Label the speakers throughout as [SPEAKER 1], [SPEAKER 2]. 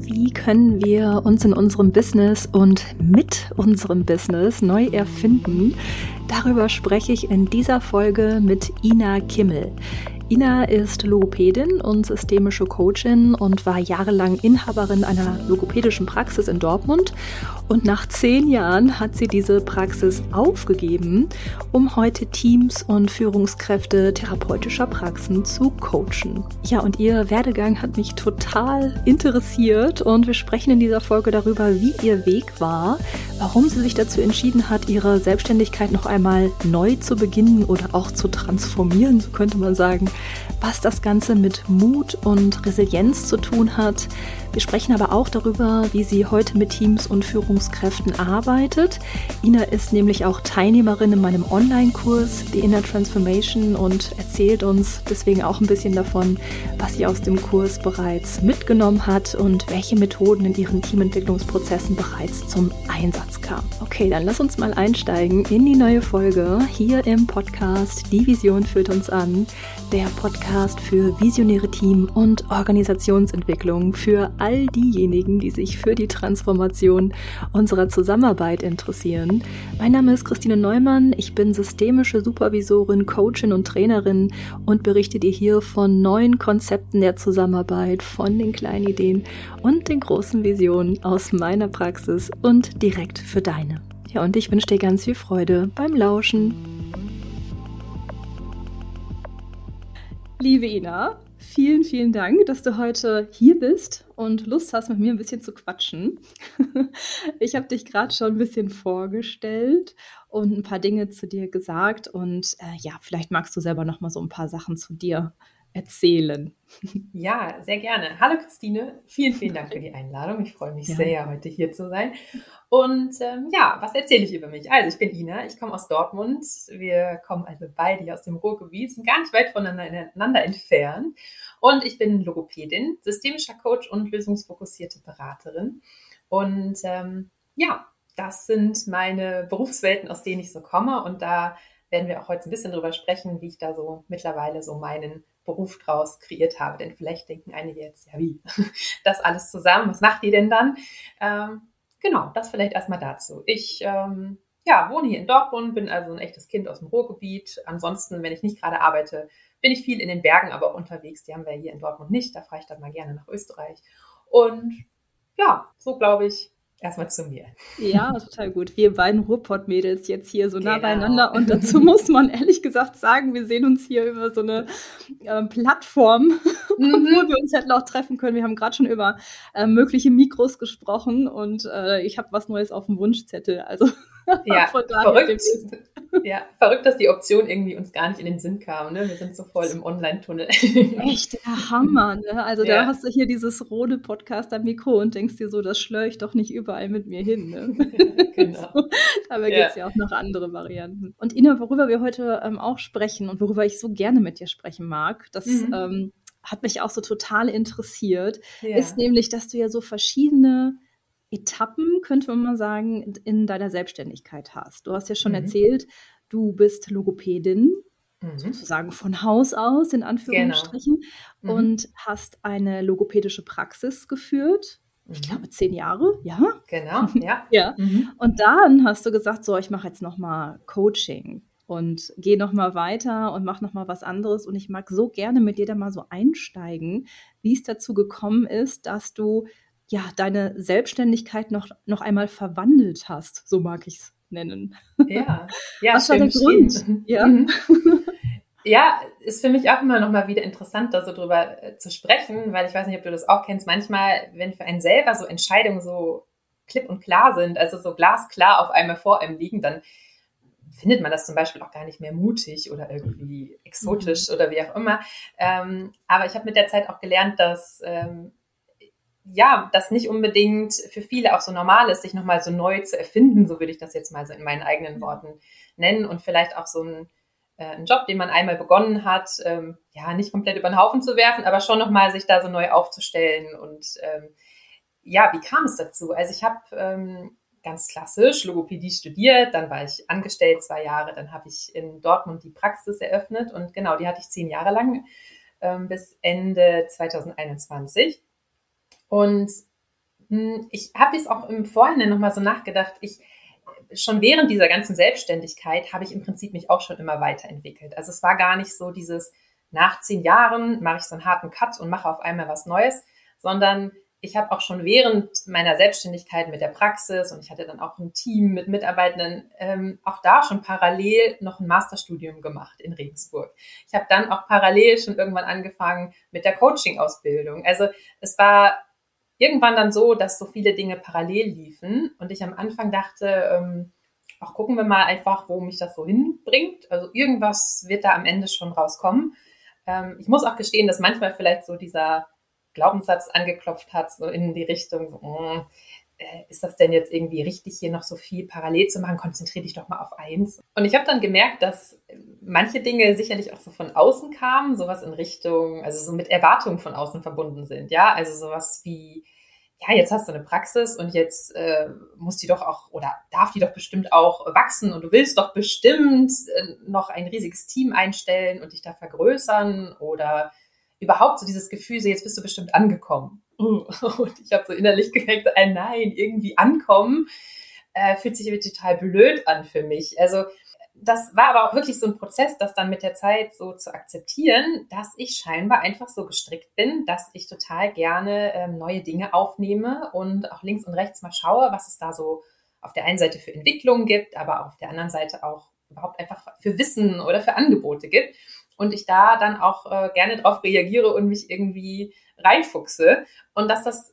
[SPEAKER 1] Wie können wir uns in unserem Business und mit unserem Business neu erfinden? Darüber spreche ich in dieser Folge mit Ina Kimmel. Ina ist Logopädin und systemische Coachin und war jahrelang Inhaberin einer logopädischen Praxis in Dortmund. Und nach zehn Jahren hat sie diese Praxis aufgegeben, um heute Teams und Führungskräfte therapeutischer Praxen zu coachen. Ja, und ihr Werdegang hat mich total interessiert und wir sprechen in dieser Folge darüber, wie ihr Weg war, warum sie sich dazu entschieden hat, ihre Selbstständigkeit noch einmal neu zu beginnen oder auch zu transformieren, so könnte man sagen was das Ganze mit Mut und Resilienz zu tun hat. Wir sprechen aber auch darüber, wie sie heute mit Teams und Führungskräften arbeitet. Ina ist nämlich auch Teilnehmerin in meinem Online-Kurs The Inner Transformation und erzählt uns deswegen auch ein bisschen davon, was sie aus dem Kurs bereits mitgenommen hat und welche Methoden in ihren Teamentwicklungsprozessen bereits zum Einsatz kamen. Okay, dann lass uns mal einsteigen in die neue Folge hier im Podcast Die Vision führt uns an, der Podcast für visionäre Team- und Organisationsentwicklung für all diejenigen, die sich für die Transformation unserer Zusammenarbeit interessieren. Mein Name ist Christine Neumann, ich bin systemische Supervisorin, Coachin und Trainerin und berichte dir hier von neuen Konzepten der Zusammenarbeit, von den kleinen Ideen und den großen Visionen aus meiner Praxis und direkt für deine. Ja, und ich wünsche dir ganz viel Freude beim Lauschen. Liebe Ina, vielen, vielen Dank, dass du heute hier bist und Lust hast, mit mir ein bisschen zu quatschen. Ich habe dich gerade schon ein bisschen vorgestellt und ein paar Dinge zu dir gesagt und äh, ja, vielleicht magst du selber noch mal so ein paar Sachen zu dir erzählen.
[SPEAKER 2] Ja, sehr gerne. Hallo Christine, vielen, vielen Dank für die Einladung. Ich freue mich ja. sehr, heute hier zu sein. Und ähm, ja, was erzähle ich über mich? Also ich bin Ina, ich komme aus Dortmund. Wir kommen also beide hier aus dem Ruhrgebiet, sind gar nicht weit voneinander entfernt. Und ich bin Logopädin, systemischer Coach und lösungsfokussierte Beraterin. Und ähm, ja, das sind meine Berufswelten, aus denen ich so komme. Und da werden wir auch heute ein bisschen drüber sprechen, wie ich da so mittlerweile so meinen Beruf draus kreiert habe. Denn vielleicht denken einige jetzt, ja wie, das alles zusammen, was macht ihr denn dann? Ähm, genau, das vielleicht erstmal dazu. Ich ähm, ja, wohne hier in Dortmund, bin also ein echtes Kind aus dem Ruhrgebiet. Ansonsten, wenn ich nicht gerade arbeite, bin ich viel in den Bergen, aber auch unterwegs. Die haben wir hier in Dortmund nicht. Da fahre ich dann mal gerne nach Österreich. Und ja, so glaube ich, erstmal zu mir.
[SPEAKER 1] Ja, total gut. Wir beiden Ruhrpott-Mädels jetzt hier so nah genau. beieinander. Und dazu muss man ehrlich gesagt sagen, wir sehen uns hier über so eine äh, Plattform, mhm. obwohl wir uns hätten auch treffen können. Wir haben gerade schon über äh, mögliche Mikros gesprochen und äh, ich habe was Neues auf dem Wunschzettel. Also
[SPEAKER 2] ja, verrückt. ja, verrückt, dass die Option irgendwie uns gar nicht in den Sinn kam. Ne? Wir sind so voll im Online-Tunnel.
[SPEAKER 1] Echt der Hammer. Ne? Also ja. da hast du hier dieses rote Podcast-Mikro und denkst dir so, das schlöre ich doch nicht überall mit mir hin. Ne? genau. so, dabei ja. gibt es ja auch noch andere Varianten. Und Ina, worüber wir heute ähm, auch sprechen und worüber ich so gerne mit dir sprechen mag, das mhm. ähm, hat mich auch so total interessiert, ja. ist nämlich, dass du ja so verschiedene Etappen, könnte man mal sagen, in deiner Selbstständigkeit hast. Du hast ja schon mhm. erzählt, du bist Logopädin, mhm. sozusagen von Haus aus, in Anführungsstrichen, genau. mhm. und hast eine logopädische Praxis geführt. Ich mhm. glaube, zehn Jahre, ja.
[SPEAKER 2] Genau, ja.
[SPEAKER 1] ja. Mhm. Und dann hast du gesagt, so, ich mache jetzt nochmal Coaching und gehe nochmal weiter und mache nochmal was anderes. Und ich mag so gerne mit dir da mal so einsteigen, wie es dazu gekommen ist, dass du ja, deine Selbstständigkeit noch, noch einmal verwandelt hast, so mag ich es nennen.
[SPEAKER 2] Ja, ja Was war der Grund? Ja. Mhm. ja, ist für mich auch immer noch mal wieder interessant, da so drüber äh, zu sprechen, weil ich weiß nicht, ob du das auch kennst. Manchmal, wenn für einen selber so Entscheidungen so klipp und klar sind, also so glasklar auf einmal vor einem liegen, dann findet man das zum Beispiel auch gar nicht mehr mutig oder irgendwie exotisch mhm. oder wie auch immer. Ähm, aber ich habe mit der Zeit auch gelernt, dass ähm, ja, das nicht unbedingt für viele auch so normal ist, sich nochmal so neu zu erfinden, so würde ich das jetzt mal so in meinen eigenen Worten nennen und vielleicht auch so ein, äh, einen Job, den man einmal begonnen hat, ähm, ja, nicht komplett über den Haufen zu werfen, aber schon nochmal sich da so neu aufzustellen und ähm, ja, wie kam es dazu? Also ich habe ähm, ganz klassisch Logopädie studiert, dann war ich angestellt zwei Jahre, dann habe ich in Dortmund die Praxis eröffnet und genau, die hatte ich zehn Jahre lang ähm, bis Ende 2021. Und Hm, ich habe jetzt auch im Vorhinein nochmal so nachgedacht. Ich schon während dieser ganzen Selbstständigkeit habe ich im Prinzip mich auch schon immer weiterentwickelt. Also es war gar nicht so dieses nach zehn Jahren mache ich so einen harten Cut und mache auf einmal was Neues, sondern ich habe auch schon während meiner Selbstständigkeit mit der Praxis und ich hatte dann auch ein Team mit Mitarbeitenden, ähm, auch da schon parallel noch ein Masterstudium gemacht in Regensburg. Ich habe dann auch parallel schon irgendwann angefangen mit der Coaching-Ausbildung. Also es war irgendwann dann so, dass so viele Dinge parallel liefen und ich am Anfang dachte, ähm, auch gucken wir mal einfach, wo mich das so hinbringt. Also irgendwas wird da am Ende schon rauskommen. Ähm, ich muss auch gestehen, dass manchmal vielleicht so dieser Glaubenssatz angeklopft hat, so in die Richtung, so, hm, ist das denn jetzt irgendwie richtig, hier noch so viel parallel zu machen? Konzentriere dich doch mal auf eins. Und ich habe dann gemerkt, dass manche Dinge sicherlich auch so von außen kamen, sowas in Richtung, also so mit Erwartungen von außen verbunden sind. Ja, also sowas wie, ja, jetzt hast du eine Praxis und jetzt äh, muss die doch auch oder darf die doch bestimmt auch wachsen und du willst doch bestimmt äh, noch ein riesiges Team einstellen und dich da vergrößern oder überhaupt so dieses Gefühl, so jetzt bist du bestimmt angekommen. Und ich habe so innerlich gemerkt, äh, nein, irgendwie ankommen äh, fühlt sich irgendwie total blöd an für mich. Also das war aber auch wirklich so ein Prozess, das dann mit der Zeit so zu akzeptieren, dass ich scheinbar einfach so gestrickt bin, dass ich total gerne ähm, neue Dinge aufnehme und auch links und rechts mal schaue, was es da so auf der einen Seite für Entwicklungen gibt, aber auf der anderen Seite auch überhaupt einfach für Wissen oder für Angebote gibt und ich da dann auch äh, gerne drauf reagiere und mich irgendwie reinfuchse und dass das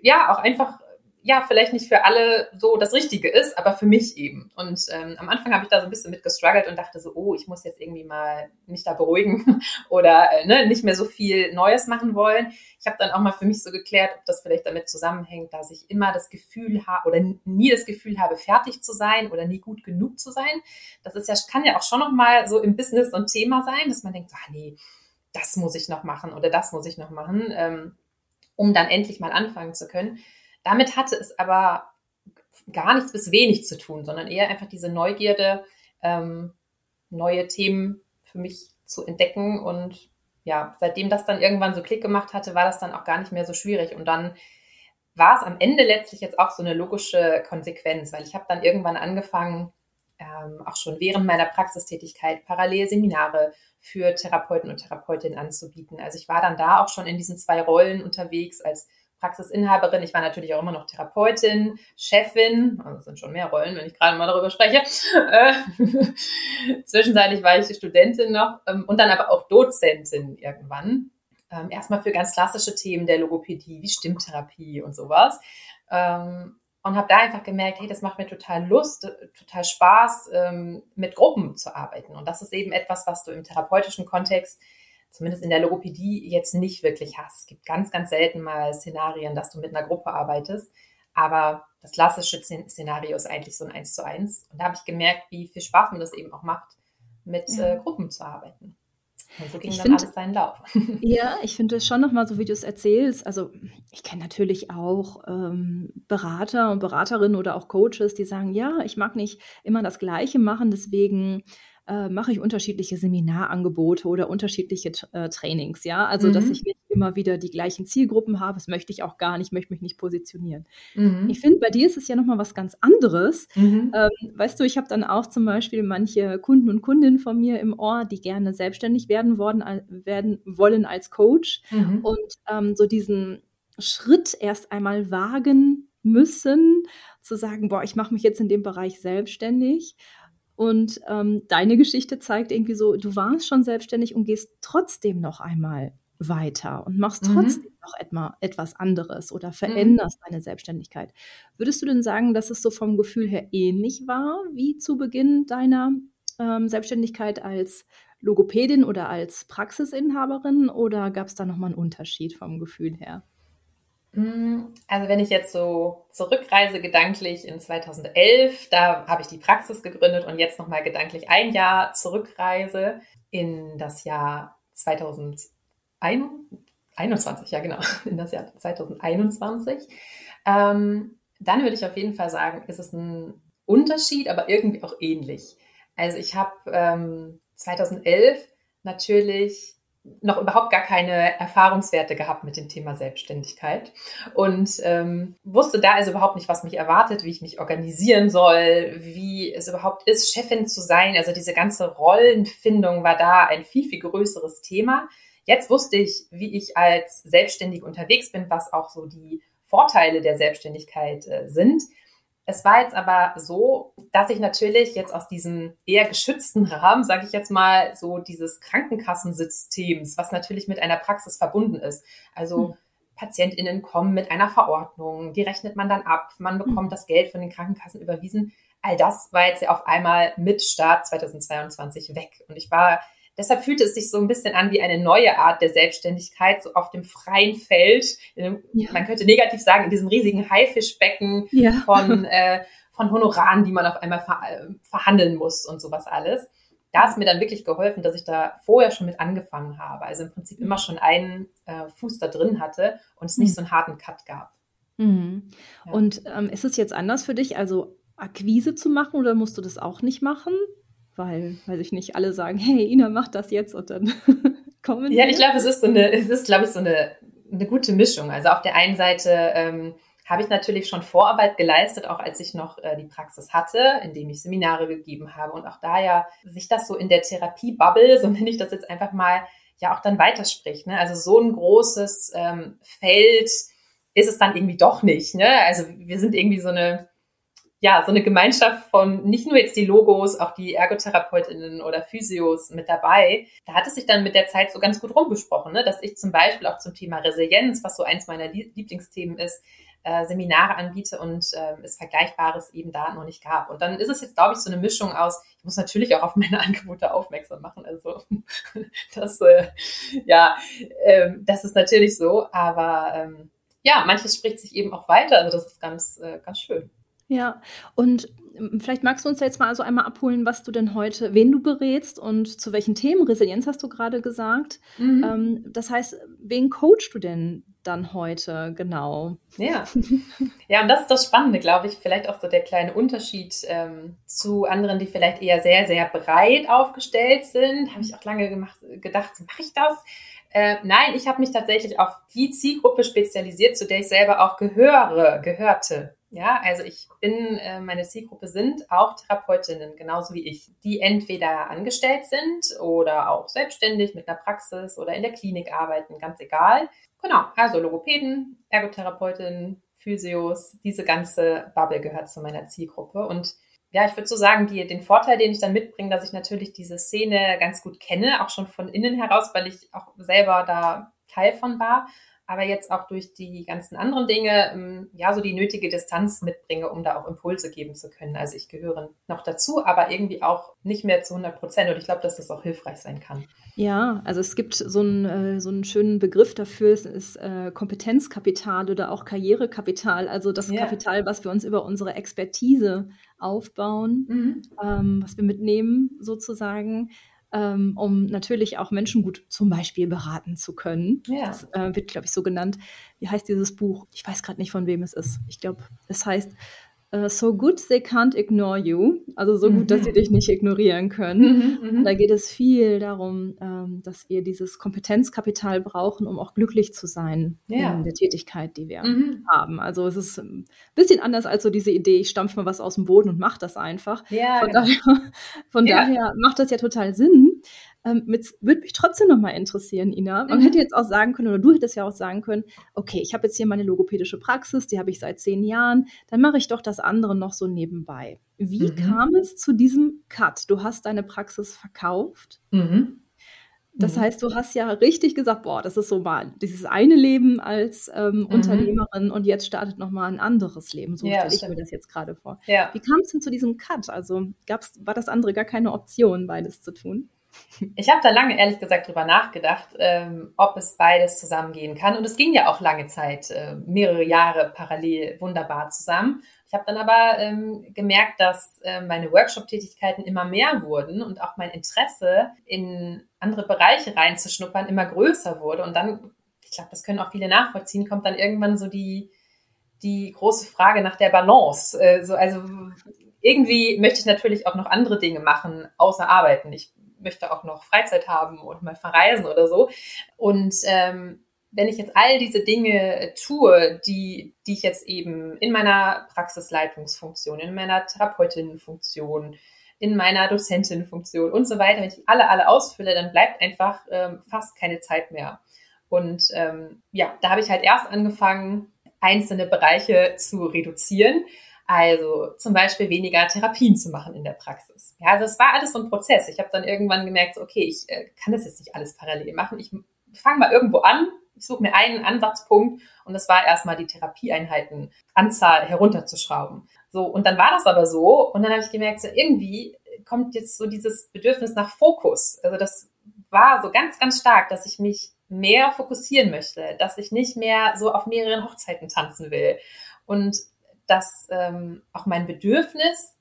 [SPEAKER 2] ja auch einfach ja, vielleicht nicht für alle so das Richtige ist, aber für mich eben. Und ähm, am Anfang habe ich da so ein bisschen mit gestruggelt und dachte so, oh, ich muss jetzt irgendwie mal mich da beruhigen oder äh, ne, nicht mehr so viel Neues machen wollen. Ich habe dann auch mal für mich so geklärt, ob das vielleicht damit zusammenhängt, dass ich immer das Gefühl habe oder nie das Gefühl habe, fertig zu sein oder nie gut genug zu sein. Das ist ja, kann ja auch schon nochmal so im Business so ein Thema sein, dass man denkt, ah nee, das muss ich noch machen oder das muss ich noch machen, ähm, um dann endlich mal anfangen zu können. Damit hatte es aber gar nichts bis wenig zu tun, sondern eher einfach diese Neugierde, ähm, neue Themen für mich zu entdecken. Und ja, seitdem das dann irgendwann so Klick gemacht hatte, war das dann auch gar nicht mehr so schwierig. Und dann war es am Ende letztlich jetzt auch so eine logische Konsequenz, weil ich habe dann irgendwann angefangen, ähm, auch schon während meiner Praxistätigkeit parallel Seminare für Therapeuten und Therapeutinnen anzubieten. Also ich war dann da auch schon in diesen zwei Rollen unterwegs als Praxisinhaberin. Ich war natürlich auch immer noch Therapeutin, Chefin. Also das sind schon mehr Rollen, wenn ich gerade mal darüber spreche. Äh, zwischenzeitlich war ich Studentin noch ähm, und dann aber auch Dozentin irgendwann. Ähm, erstmal für ganz klassische Themen der Logopädie, wie Stimmtherapie und sowas. Ähm, und habe da einfach gemerkt, hey, das macht mir total Lust, total Spaß, mit Gruppen zu arbeiten. Und das ist eben etwas, was du im therapeutischen Kontext zumindest in der Logopädie jetzt nicht wirklich hast. Es gibt ganz, ganz selten mal Szenarien, dass du mit einer Gruppe arbeitest. Aber das klassische Szenario ist eigentlich so ein Eins zu eins. Und da habe ich gemerkt, wie viel Spaß mir das eben auch macht, mit ja. äh, Gruppen zu arbeiten. Und so ging ich dann find, alles seinen Lauf.
[SPEAKER 1] Ja, ich finde es schon nochmal so, wie du es erzählst. Also ich kenne natürlich auch ähm, Berater und Beraterinnen oder auch Coaches, die sagen, ja, ich mag nicht immer das Gleiche machen, deswegen äh, mache ich unterschiedliche Seminarangebote oder unterschiedliche äh, Trainings, ja. Also, mhm. dass ich nicht immer wieder die gleichen Zielgruppen habe, das möchte ich auch gar nicht, möchte mich nicht positionieren. Mhm. Ich finde, bei dir ist es ja nochmal was ganz anderes. Mhm. Ähm, weißt du, ich habe dann auch zum Beispiel manche Kunden und Kundinnen von mir im Ohr, die gerne selbstständig werden, worden, werden wollen als Coach mhm. und ähm, so diesen Schritt erst einmal wagen müssen, zu sagen, boah, ich mache mich jetzt in dem Bereich selbstständig und ähm, deine Geschichte zeigt irgendwie so, du warst schon selbstständig und gehst trotzdem noch einmal weiter und machst mhm. trotzdem mhm. noch etma, etwas anderes oder veränderst mhm. deine Selbstständigkeit. Würdest du denn sagen, dass es so vom Gefühl her ähnlich war wie zu Beginn deiner ähm, Selbstständigkeit als Logopädin oder als Praxisinhaberin oder gab es da nochmal einen Unterschied vom Gefühl her?
[SPEAKER 2] Mm, also wenn ich jetzt so zurückreise gedanklich in 2011, da habe ich die Praxis gegründet und jetzt nochmal gedanklich ein Jahr zurückreise in das Jahr 2021, ja genau, in das Jahr 2021, ähm, dann würde ich auf jeden Fall sagen, ist es ein Unterschied, aber irgendwie auch ähnlich. Also ich habe ähm, 2011 natürlich noch überhaupt gar keine Erfahrungswerte gehabt mit dem Thema Selbstständigkeit und ähm, wusste da also überhaupt nicht, was mich erwartet, wie ich mich organisieren soll, wie es überhaupt ist, Chefin zu sein. Also diese ganze Rollenfindung war da ein viel, viel größeres Thema. Jetzt wusste ich, wie ich als Selbstständig unterwegs bin, was auch so die Vorteile der Selbstständigkeit äh, sind. Es war jetzt aber so, dass ich natürlich jetzt aus diesem eher geschützten Rahmen, sage ich jetzt mal, so dieses Krankenkassensystems, was natürlich mit einer Praxis verbunden ist. Also hm. PatientInnen kommen mit einer Verordnung, die rechnet man dann ab, man bekommt hm. das Geld von den Krankenkassen überwiesen. All das war jetzt ja auf einmal mit Start 2022 weg. Und ich war Deshalb fühlte es sich so ein bisschen an wie eine neue Art der Selbstständigkeit, so auf dem freien Feld. Ja. Man könnte negativ sagen, in diesem riesigen Haifischbecken ja. von, äh, von Honoraren, die man auf einmal ver äh, verhandeln muss und sowas alles. Da ist mir dann wirklich geholfen, dass ich da vorher schon mit angefangen habe. Also im Prinzip immer schon einen äh, Fuß da drin hatte und es nicht mhm. so einen harten Cut gab.
[SPEAKER 1] Mhm. Ja. Und ähm, ist es jetzt anders für dich, also Akquise zu machen oder musst du das auch nicht machen? Weil, weiß ich nicht, alle sagen, hey, Ina, mach das jetzt und dann kommen
[SPEAKER 2] Ja, ich glaube, es ist so eine, es ist, glaube ich, so eine, eine gute Mischung. Also auf der einen Seite ähm, habe ich natürlich schon Vorarbeit geleistet, auch als ich noch äh, die Praxis hatte, indem ich Seminare gegeben habe und auch da ja sich das so in der Therapie-Bubble, so nenne ich das jetzt einfach mal, ja auch dann weiterspricht. Ne? Also so ein großes ähm, Feld ist es dann irgendwie doch nicht. Ne? Also wir sind irgendwie so eine ja, so eine Gemeinschaft von nicht nur jetzt die Logos, auch die Ergotherapeutinnen oder Physios mit dabei. Da hat es sich dann mit der Zeit so ganz gut rumgesprochen, ne? dass ich zum Beispiel auch zum Thema Resilienz, was so eins meiner Lieblingsthemen ist, äh, Seminare anbiete und äh, es Vergleichbares eben da noch nicht gab. Und dann ist es jetzt, glaube ich, so eine Mischung aus, ich muss natürlich auch auf meine Angebote aufmerksam machen. Also das, äh, ja, äh, das ist natürlich so, aber ähm, ja, manches spricht sich eben auch weiter. Also das ist ganz, äh, ganz schön.
[SPEAKER 1] Ja, und ähm, vielleicht magst du uns jetzt mal so einmal abholen, was du denn heute, wen du berätst und zu welchen Themen. Resilienz hast du gerade gesagt. Mhm. Ähm, das heißt, wen coachst du denn dann heute genau?
[SPEAKER 2] Ja, ja, und das ist das Spannende, glaube ich. Vielleicht auch so der kleine Unterschied ähm, zu anderen, die vielleicht eher sehr, sehr breit aufgestellt sind. Habe ich auch lange gemacht, gedacht, mache ich das? Äh, nein, ich habe mich tatsächlich auf die Zielgruppe spezialisiert, zu der ich selber auch gehöre, gehörte. Ja, also ich bin, äh, meine Zielgruppe sind auch Therapeutinnen, genauso wie ich, die entweder angestellt sind oder auch selbstständig mit einer Praxis oder in der Klinik arbeiten, ganz egal. Genau, also Logopäden, Ergotherapeutinnen, Physios, diese ganze Bubble gehört zu meiner Zielgruppe. Und ja, ich würde so sagen, die, den Vorteil, den ich dann mitbringe, dass ich natürlich diese Szene ganz gut kenne, auch schon von innen heraus, weil ich auch selber da Teil von war aber jetzt auch durch die ganzen anderen Dinge, ähm, ja, so die nötige Distanz mitbringe, um da auch Impulse geben zu können. Also ich gehöre noch dazu, aber irgendwie auch nicht mehr zu 100 Prozent. Und ich glaube, dass das auch hilfreich sein kann.
[SPEAKER 1] Ja, also es gibt so einen, äh, so einen schönen Begriff dafür, es ist äh, Kompetenzkapital oder auch Karrierekapital, also das ja. Kapital, was wir uns über unsere Expertise aufbauen, mhm. ähm, was wir mitnehmen sozusagen ähm, um natürlich auch Menschen gut zum Beispiel beraten zu können. Ja. Das äh, wird, glaube ich, so genannt. Wie heißt dieses Buch? Ich weiß gerade nicht, von wem es ist. Ich glaube, es heißt Uh, so good they can't ignore you. Also so gut, dass sie mhm. dich nicht ignorieren können. Mhm, mhm, da geht es viel darum, ähm, dass wir dieses Kompetenzkapital brauchen, um auch glücklich zu sein ja. in der Tätigkeit, die wir haben. Also es ist ein bisschen anders als so diese Idee, ich stampfe mal was aus dem Boden und mache das einfach. Ja, von, genau. daher, von ja. daher macht das ja total Sinn. Ähm, würde mich trotzdem nochmal interessieren, Ina. Man mhm. hätte jetzt auch sagen können, oder du hättest ja auch sagen können, okay, ich habe jetzt hier meine logopädische Praxis, die habe ich seit zehn Jahren, dann mache ich doch das andere noch so nebenbei. Wie mhm. kam es zu diesem Cut? Du hast deine Praxis verkauft. Mhm. Das mhm. heißt, du hast ja richtig gesagt, boah, das ist so mal dieses eine Leben als ähm, mhm. Unternehmerin und jetzt startet nochmal ein anderes Leben. So ja, stelle ich stimmt. mir das jetzt gerade vor. Ja. Wie kam es denn zu diesem Cut? Also gab's, war das andere gar keine Option, beides zu tun?
[SPEAKER 2] Ich habe da lange, ehrlich gesagt, drüber nachgedacht, ähm, ob es beides zusammengehen kann. Und es ging ja auch lange Zeit, äh, mehrere Jahre parallel wunderbar zusammen. Ich habe dann aber ähm, gemerkt, dass äh, meine Workshop-Tätigkeiten immer mehr wurden und auch mein Interesse in andere Bereiche reinzuschnuppern immer größer wurde. Und dann, ich glaube, das können auch viele nachvollziehen, kommt dann irgendwann so die, die große Frage nach der Balance. Äh, so, also irgendwie möchte ich natürlich auch noch andere Dinge machen, außer arbeiten. Ich möchte auch noch Freizeit haben und mal verreisen oder so. Und ähm, wenn ich jetzt all diese Dinge tue, die, die ich jetzt eben in meiner Praxisleitungsfunktion, in meiner Therapeutinnenfunktion, in meiner Dozentinfunktion und so weiter, wenn ich alle, alle ausfülle, dann bleibt einfach ähm, fast keine Zeit mehr. Und ähm, ja, da habe ich halt erst angefangen, einzelne Bereiche zu reduzieren. Also zum Beispiel weniger Therapien zu machen in der Praxis. Ja, also es war alles so ein Prozess. Ich habe dann irgendwann gemerkt, okay, ich äh, kann das jetzt nicht alles parallel machen. Ich fange mal irgendwo an, ich suche mir einen Ansatzpunkt und das war erstmal die Therapieeinheiten Anzahl herunterzuschrauben. So, und dann war das aber so und dann habe ich gemerkt, so irgendwie kommt jetzt so dieses Bedürfnis nach Fokus. Also das war so ganz, ganz stark, dass ich mich mehr fokussieren möchte, dass ich nicht mehr so auf mehreren Hochzeiten tanzen will und dass ähm, auch mein Bedürfnis,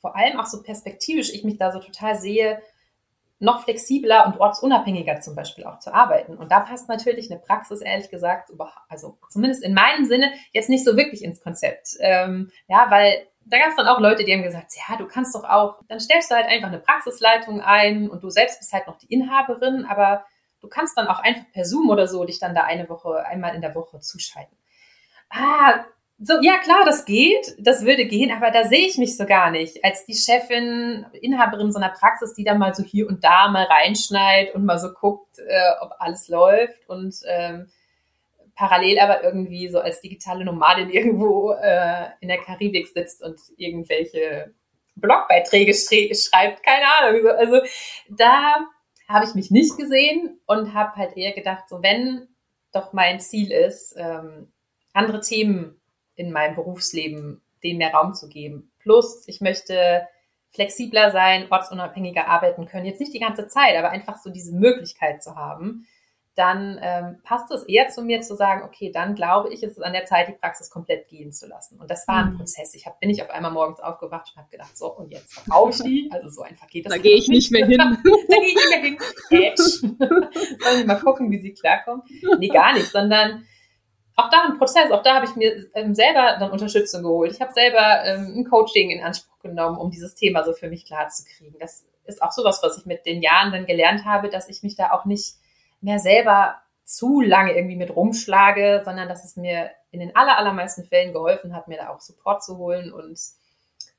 [SPEAKER 2] vor allem auch so perspektivisch, ich mich da so total sehe, noch flexibler und ortsunabhängiger zum Beispiel auch zu arbeiten. Und da passt natürlich eine Praxis, ehrlich gesagt, also zumindest in meinem Sinne, jetzt nicht so wirklich ins Konzept. Ähm, ja, weil da gab es dann auch Leute, die haben gesagt, ja, du kannst doch auch, dann stellst du halt einfach eine Praxisleitung ein und du selbst bist halt noch die Inhaberin, aber du kannst dann auch einfach per Zoom oder so dich dann da eine Woche, einmal in der Woche zuschalten. Ah, so, ja klar, das geht, das würde gehen, aber da sehe ich mich so gar nicht. Als die Chefin, Inhaberin so einer Praxis, die dann mal so hier und da mal reinschneidet und mal so guckt, äh, ob alles läuft und ähm, parallel aber irgendwie so als digitale Nomadin irgendwo äh, in der Karibik sitzt und irgendwelche Blogbeiträge schreibt, keine Ahnung. Also da habe ich mich nicht gesehen und habe halt eher gedacht, so wenn doch mein Ziel ist, ähm, andere Themen in meinem Berufsleben denen mehr Raum zu geben. Plus, ich möchte flexibler sein, ortsunabhängiger arbeiten können. Jetzt nicht die ganze Zeit, aber einfach so diese Möglichkeit zu haben. Dann ähm, passt es eher zu mir zu sagen, okay, dann glaube ich, ist es an der Zeit, die Praxis komplett gehen zu lassen. Und das war ein mhm. Prozess. Ich hab, bin ich auf einmal morgens aufgewacht und habe gedacht, so, und jetzt verkaufe ich die. Also so einfach geht das.
[SPEAKER 1] Da gehe ich nicht mehr hin. da
[SPEAKER 2] gehe ich nicht mehr hin. Sollen wir mal gucken, wie sie klarkommen? Nee, gar nicht, sondern auch da ein Prozess, auch da habe ich mir ähm, selber dann Unterstützung geholt. Ich habe selber ähm, ein Coaching in Anspruch genommen, um dieses Thema so für mich klar zu kriegen. Das ist auch sowas, was ich mit den Jahren dann gelernt habe, dass ich mich da auch nicht mehr selber zu lange irgendwie mit rumschlage, sondern dass es mir in den aller, allermeisten Fällen geholfen hat, mir da auch Support zu holen und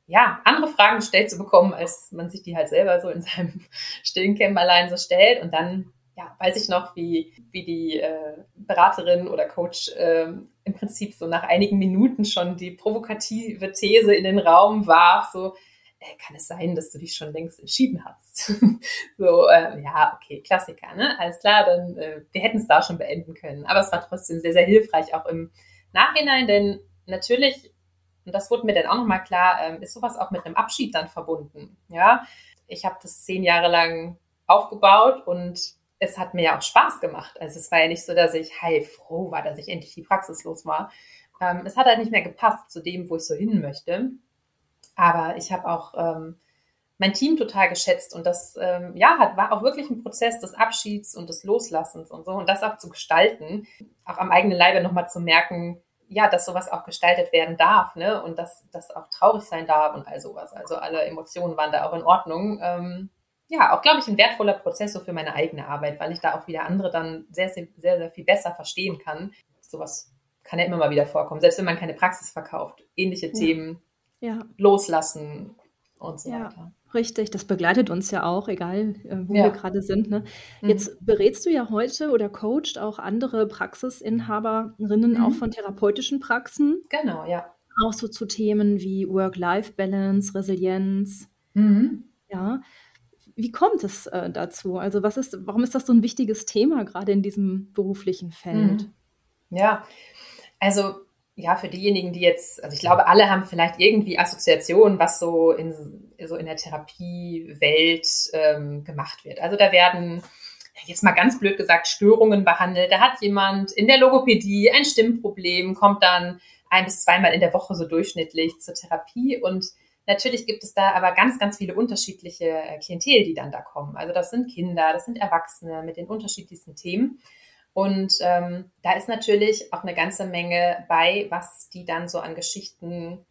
[SPEAKER 2] ja, andere Fragen gestellt zu bekommen, als man sich die halt selber so in seinem stillen Kämmerlein so stellt und dann ja, weiß ich noch, wie, wie die äh, Beraterin oder Coach äh, im Prinzip so nach einigen Minuten schon die provokative These in den Raum warf, so, äh, kann es sein, dass du dich schon längst entschieden hast? so, äh, ja, okay, Klassiker, ne? Alles klar, dann, äh, wir hätten es da schon beenden können. Aber es war trotzdem sehr, sehr hilfreich, auch im Nachhinein, denn natürlich, und das wurde mir dann auch nochmal klar, ähm, ist sowas auch mit einem Abschied dann verbunden, ja? Ich habe das zehn Jahre lang aufgebaut und es hat mir ja auch Spaß gemacht. Also es war ja nicht so, dass ich heilfroh war, dass ich endlich die Praxis los war. Ähm, es hat halt nicht mehr gepasst zu dem, wo ich so hin möchte. Aber ich habe auch ähm, mein Team total geschätzt und das ähm, ja hat, war auch wirklich ein Prozess des Abschieds und des Loslassens und so und das auch zu gestalten, auch am eigenen Leibe nochmal zu merken, ja, dass sowas auch gestaltet werden darf, ne? Und dass das auch traurig sein darf und all sowas. Also alle Emotionen waren da auch in Ordnung. Ähm, ja, auch, glaube ich, ein wertvoller Prozess so für meine eigene Arbeit, weil ich da auch wieder andere dann sehr, sehr, sehr, viel besser verstehen kann. Sowas kann ja immer mal wieder vorkommen, selbst wenn man keine Praxis verkauft. Ähnliche ja. Themen ja. loslassen und so ja. weiter.
[SPEAKER 1] Richtig, das begleitet uns ja auch, egal äh, wo ja. wir gerade sind. Ne? Mhm. Jetzt berätst du ja heute oder coacht auch andere Praxisinhaberinnen mhm. auch von therapeutischen Praxen.
[SPEAKER 2] Genau, ja.
[SPEAKER 1] Auch so zu Themen wie Work-Life-Balance, Resilienz. Mhm. Ja. Wie kommt es äh, dazu? Also was ist, warum ist das so ein wichtiges Thema gerade in diesem beruflichen Feld?
[SPEAKER 2] Mhm. Ja, also ja, für diejenigen, die jetzt, also ich glaube, alle haben vielleicht irgendwie Assoziationen, was so in, so in der Therapiewelt ähm, gemacht wird. Also da werden jetzt mal ganz blöd gesagt Störungen behandelt. Da hat jemand in der Logopädie ein Stimmproblem, kommt dann ein bis zweimal in der Woche so durchschnittlich zur Therapie und Natürlich gibt es da aber ganz, ganz viele unterschiedliche äh, Klientel, die dann da kommen. Also das sind Kinder, das sind Erwachsene mit den unterschiedlichsten Themen. Und ähm, da ist natürlich auch eine ganze Menge bei, was die dann so an Geschichten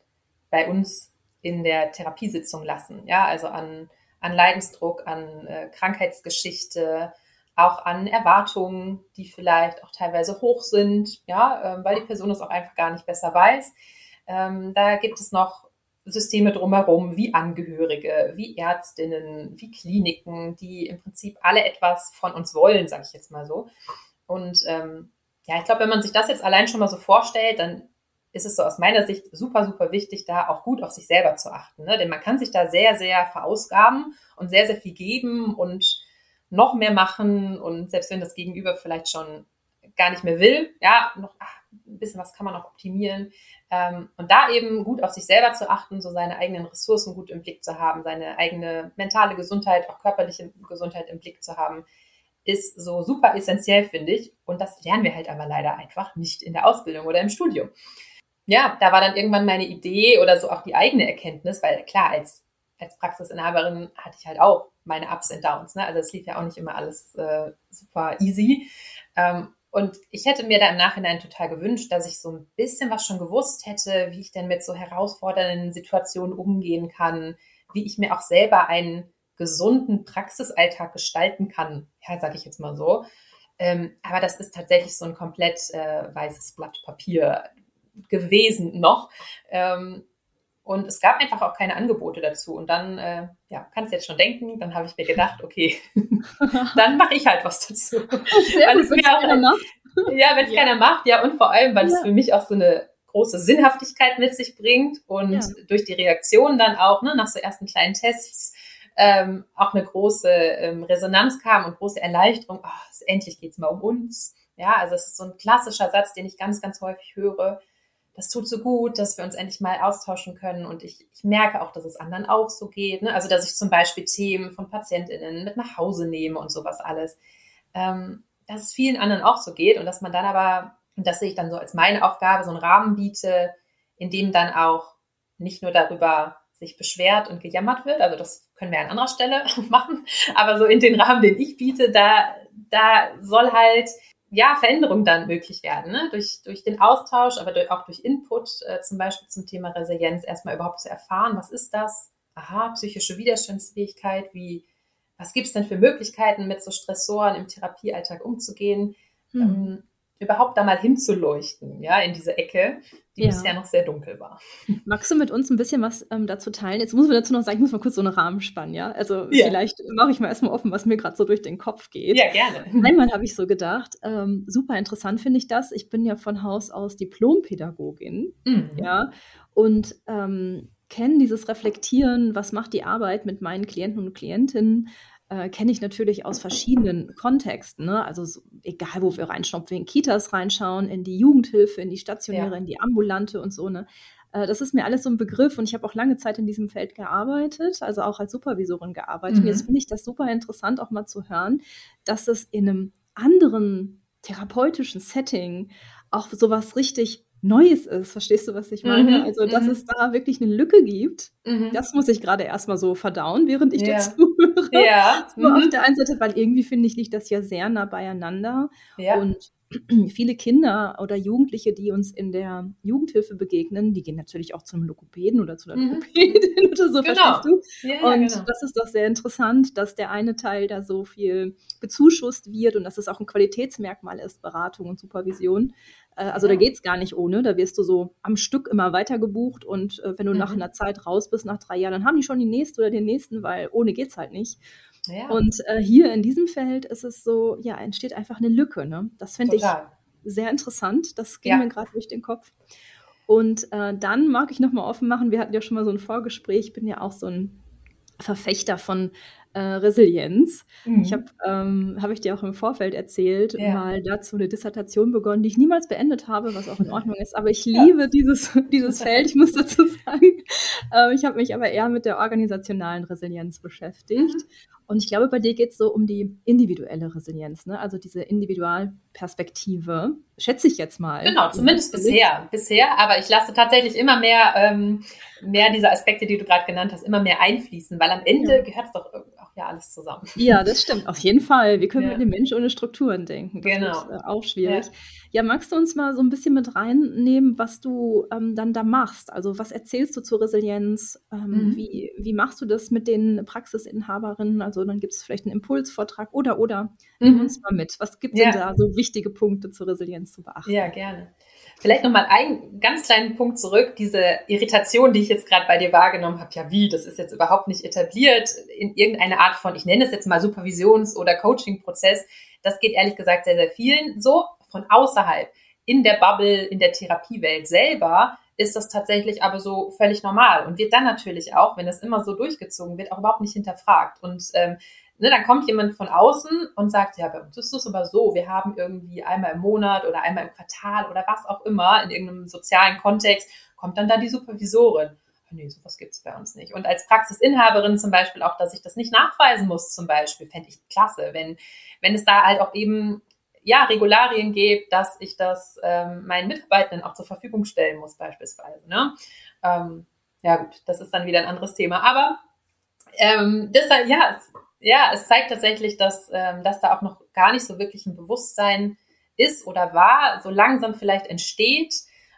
[SPEAKER 2] bei uns in der Therapiesitzung lassen. Ja, also an, an Leidensdruck, an äh, Krankheitsgeschichte, auch an Erwartungen, die vielleicht auch teilweise hoch sind, ja, äh, weil die Person es auch einfach gar nicht besser weiß. Ähm, da gibt es noch Systeme drumherum, wie Angehörige, wie Ärztinnen, wie Kliniken, die im Prinzip alle etwas von uns wollen, sage ich jetzt mal so. Und ähm, ja, ich glaube, wenn man sich das jetzt allein schon mal so vorstellt, dann ist es so aus meiner Sicht super, super wichtig, da auch gut auf sich selber zu achten. Ne? Denn man kann sich da sehr, sehr verausgaben und sehr, sehr viel geben und noch mehr machen. Und selbst wenn das Gegenüber vielleicht schon gar nicht mehr will, ja, noch ach, ein bisschen was kann man noch optimieren. Ähm, und da eben gut auf sich selber zu achten, so seine eigenen Ressourcen gut im Blick zu haben, seine eigene mentale Gesundheit, auch körperliche Gesundheit im Blick zu haben, ist so super essentiell, finde ich. Und das lernen wir halt aber leider einfach nicht in der Ausbildung oder im Studium ja, da war dann irgendwann meine Idee oder so auch die eigene Erkenntnis, weil klar, als, als Praxisinhaberin hatte ich halt auch meine Ups und Downs. Ne? Also es lief ja auch nicht immer alles äh, super easy. Ähm, und ich hätte mir da im Nachhinein total gewünscht, dass ich so ein bisschen was schon gewusst hätte, wie ich denn mit so herausfordernden Situationen umgehen kann, wie ich mir auch selber einen gesunden Praxisalltag gestalten kann, ja, sage ich jetzt mal so. Ähm, aber das ist tatsächlich so ein komplett äh, weißes Blatt Papier gewesen noch. Ähm, und es gab einfach auch keine Angebote dazu. Und dann, äh, ja, kannst jetzt schon denken, dann habe ich mir gedacht, okay, dann mache ich halt was dazu. Sehr weil gut, es mir auch, keiner macht. Ja, wenn es ja. keiner macht, ja, und vor allem, weil ja. es für mich auch so eine große Sinnhaftigkeit mit sich bringt und ja. durch die Reaktion dann auch, ne, nach so ersten kleinen Tests, ähm, auch eine große ähm, Resonanz kam und große Erleichterung, oh, endlich geht's mal um uns. Ja, also es ist so ein klassischer Satz, den ich ganz, ganz häufig höre das tut so gut, dass wir uns endlich mal austauschen können. Und ich, ich merke auch, dass es anderen auch so geht. Ne? Also, dass ich zum Beispiel Themen von PatientInnen mit nach Hause nehme und sowas alles. Ähm, dass es vielen anderen auch so geht und dass man dann aber, und das sehe ich dann so als meine Aufgabe, so einen Rahmen biete, in dem dann auch nicht nur darüber sich beschwert und gejammert wird, also das können wir an anderer Stelle machen, aber so in den Rahmen, den ich biete, da, da soll halt ja, Veränderung dann möglich werden, ne? durch, durch den Austausch, aber durch, auch durch Input, äh, zum Beispiel zum Thema Resilienz, erstmal überhaupt zu erfahren, was ist das? Aha, psychische Widerstandsfähigkeit, wie, was gibt es denn für Möglichkeiten, mit so Stressoren im Therapiealltag umzugehen? Hm. Ähm, überhaupt da mal hinzuleuchten, ja, in diese Ecke, die ja. bisher noch sehr dunkel war.
[SPEAKER 1] Magst du mit uns ein bisschen was ähm, dazu teilen? Jetzt muss man dazu noch sagen, ich muss mal kurz so einen Rahmen spannen, ja? Also ja. vielleicht mache ich mal erstmal offen, was mir gerade so durch den Kopf geht.
[SPEAKER 2] Ja, gerne.
[SPEAKER 1] Einmal habe ich so gedacht, ähm, super interessant finde ich das. Ich bin ja von Haus aus Diplompädagogin, mhm. ja, und ähm, kenne dieses Reflektieren, was macht die Arbeit mit meinen Klienten und Klientinnen äh, kenne ich natürlich aus verschiedenen Kontexten. Ne? Also so, egal, wo wir reinschauen, wir in Kitas reinschauen, in die Jugendhilfe, in die stationäre, ja. in die ambulante und so. Ne? Äh, das ist mir alles so ein Begriff und ich habe auch lange Zeit in diesem Feld gearbeitet, also auch als Supervisorin gearbeitet. Mhm. Und jetzt finde ich das super interessant, auch mal zu hören, dass es in einem anderen therapeutischen Setting auch sowas richtig Neues ist. Verstehst du, was ich meine? Mhm, also, dass mhm. es da wirklich eine Lücke gibt, mhm. das muss ich gerade erstmal so verdauen, während ich ja. dazu höre. Ja. So auf mhm. der einen Seite, weil irgendwie finde ich, liegt das ja sehr nah beieinander. Ja. Und viele Kinder oder Jugendliche, die uns in der Jugendhilfe begegnen, die gehen natürlich auch zum Lokopäden oder zu der mhm. Lokopädin oder so, genau. verstehst du? Ja, und genau. das ist doch sehr interessant, dass der eine Teil da so viel bezuschusst wird und dass es auch ein Qualitätsmerkmal ist, Beratung und Supervision. Äh, also da geht es gar nicht ohne. Da wirst du so am Stück immer weiter gebucht und äh, wenn du mhm. nach einer Zeit raus bist, nach drei Jahren, dann haben die schon die nächste oder den nächsten, weil ohne geht es halt nicht. Ja. Und äh, hier in diesem Feld ist es so, ja, entsteht einfach eine Lücke. Ne? Das finde ich sehr interessant. Das ging ja. mir gerade durch den Kopf. Und äh, dann mag ich nochmal offen machen, wir hatten ja schon mal so ein Vorgespräch, ich bin ja auch so ein Verfechter von äh, Resilienz. Mhm. Ich habe, ähm, habe ich dir auch im Vorfeld erzählt, ja. mal dazu eine Dissertation begonnen, die ich niemals beendet habe, was auch in Ordnung ist. Aber ich liebe ja. dieses, dieses Feld, ich muss dazu sagen. Ähm, ich habe mich aber eher mit der organisationalen Resilienz beschäftigt. Mhm. Und ich glaube, bei dir geht es so um die individuelle Resilienz, ne? also diese Individualperspektive. Schätze ich jetzt mal.
[SPEAKER 2] Genau, zumindest bisher. Bisher, aber ich lasse tatsächlich immer mehr, ähm, mehr diese Aspekte, die du gerade genannt hast, immer mehr einfließen, weil am Ende ja. gehört es doch auch ja alles zusammen.
[SPEAKER 1] Ja, das stimmt, auf jeden Fall. Wir können ja. mit dem Mensch ohne Strukturen denken. Das genau. ist äh, auch schwierig. Ja. Ja, magst du uns mal so ein bisschen mit reinnehmen, was du ähm, dann da machst? Also was erzählst du zur Resilienz? Ähm, mhm. wie, wie machst du das mit den Praxisinhaberinnen? Also dann gibt es vielleicht einen Impulsvortrag oder oder. Mhm. Nimm uns mal mit. Was gibt es ja. denn da so wichtige Punkte zur Resilienz zu beachten?
[SPEAKER 2] Ja, gerne. Vielleicht nochmal einen ganz kleinen Punkt zurück. Diese Irritation, die ich jetzt gerade bei dir wahrgenommen habe, ja wie, das ist jetzt überhaupt nicht etabliert in irgendeine Art von, ich nenne es jetzt mal Supervisions- oder Coaching-Prozess. Das geht ehrlich gesagt sehr, sehr vielen so von außerhalb. In der Bubble, in der Therapiewelt selber ist das tatsächlich aber so völlig normal und wird dann natürlich auch, wenn das immer so durchgezogen wird, auch überhaupt nicht hinterfragt. Und ähm, ne, dann kommt jemand von außen und sagt, ja, bei uns ist das aber so, wir haben irgendwie einmal im Monat oder einmal im Quartal oder was auch immer in irgendeinem sozialen Kontext, kommt dann da die Supervisorin. Nee, sowas gibt's bei uns nicht. Und als Praxisinhaberin zum Beispiel auch, dass ich das nicht nachweisen muss zum Beispiel, fände ich klasse, wenn, wenn es da halt auch eben ja, Regularien gibt, dass ich das ähm, meinen Mitarbeitenden auch zur Verfügung stellen muss beispielsweise. Ne? Ähm, ja gut, das ist dann wieder ein anderes Thema. Aber ähm, deshalb, ja, ja, es zeigt tatsächlich, dass, ähm, dass da auch noch gar nicht so wirklich ein Bewusstsein ist oder war, so langsam vielleicht entsteht.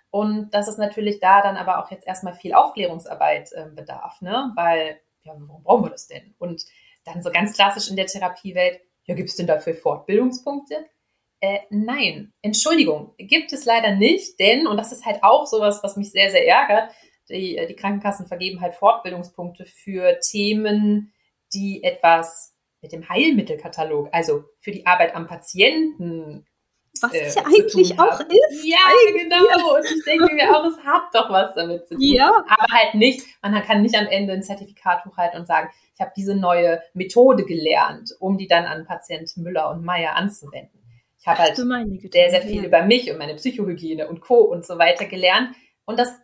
[SPEAKER 2] Und dass es natürlich da dann aber auch jetzt erstmal viel Aufklärungsarbeit äh, bedarf, ne? Weil, ja, warum brauchen wir das denn? Und dann so ganz klassisch in der Therapiewelt, ja, gibt es denn dafür Fortbildungspunkte? Äh, nein, Entschuldigung, gibt es leider nicht, denn, und das ist halt auch sowas, was mich sehr, sehr ärgert, die, äh, die Krankenkassen vergeben halt Fortbildungspunkte für Themen, die etwas mit dem Heilmittelkatalog, also für die Arbeit am Patienten.
[SPEAKER 1] Was äh, es ja eigentlich auch ist.
[SPEAKER 2] Ja, eigentlich. genau. Und ich denke mir auch, es hat doch was damit zu tun. Ja. Aber halt nicht, man kann nicht am Ende ein Zertifikat hochhalten und sagen, ich habe diese neue Methode gelernt, um die dann an Patient Müller und Meyer anzuwenden. Ich habe halt sehr, sehr viel ja. über mich und meine Psychohygiene und Co. und so weiter gelernt. Und das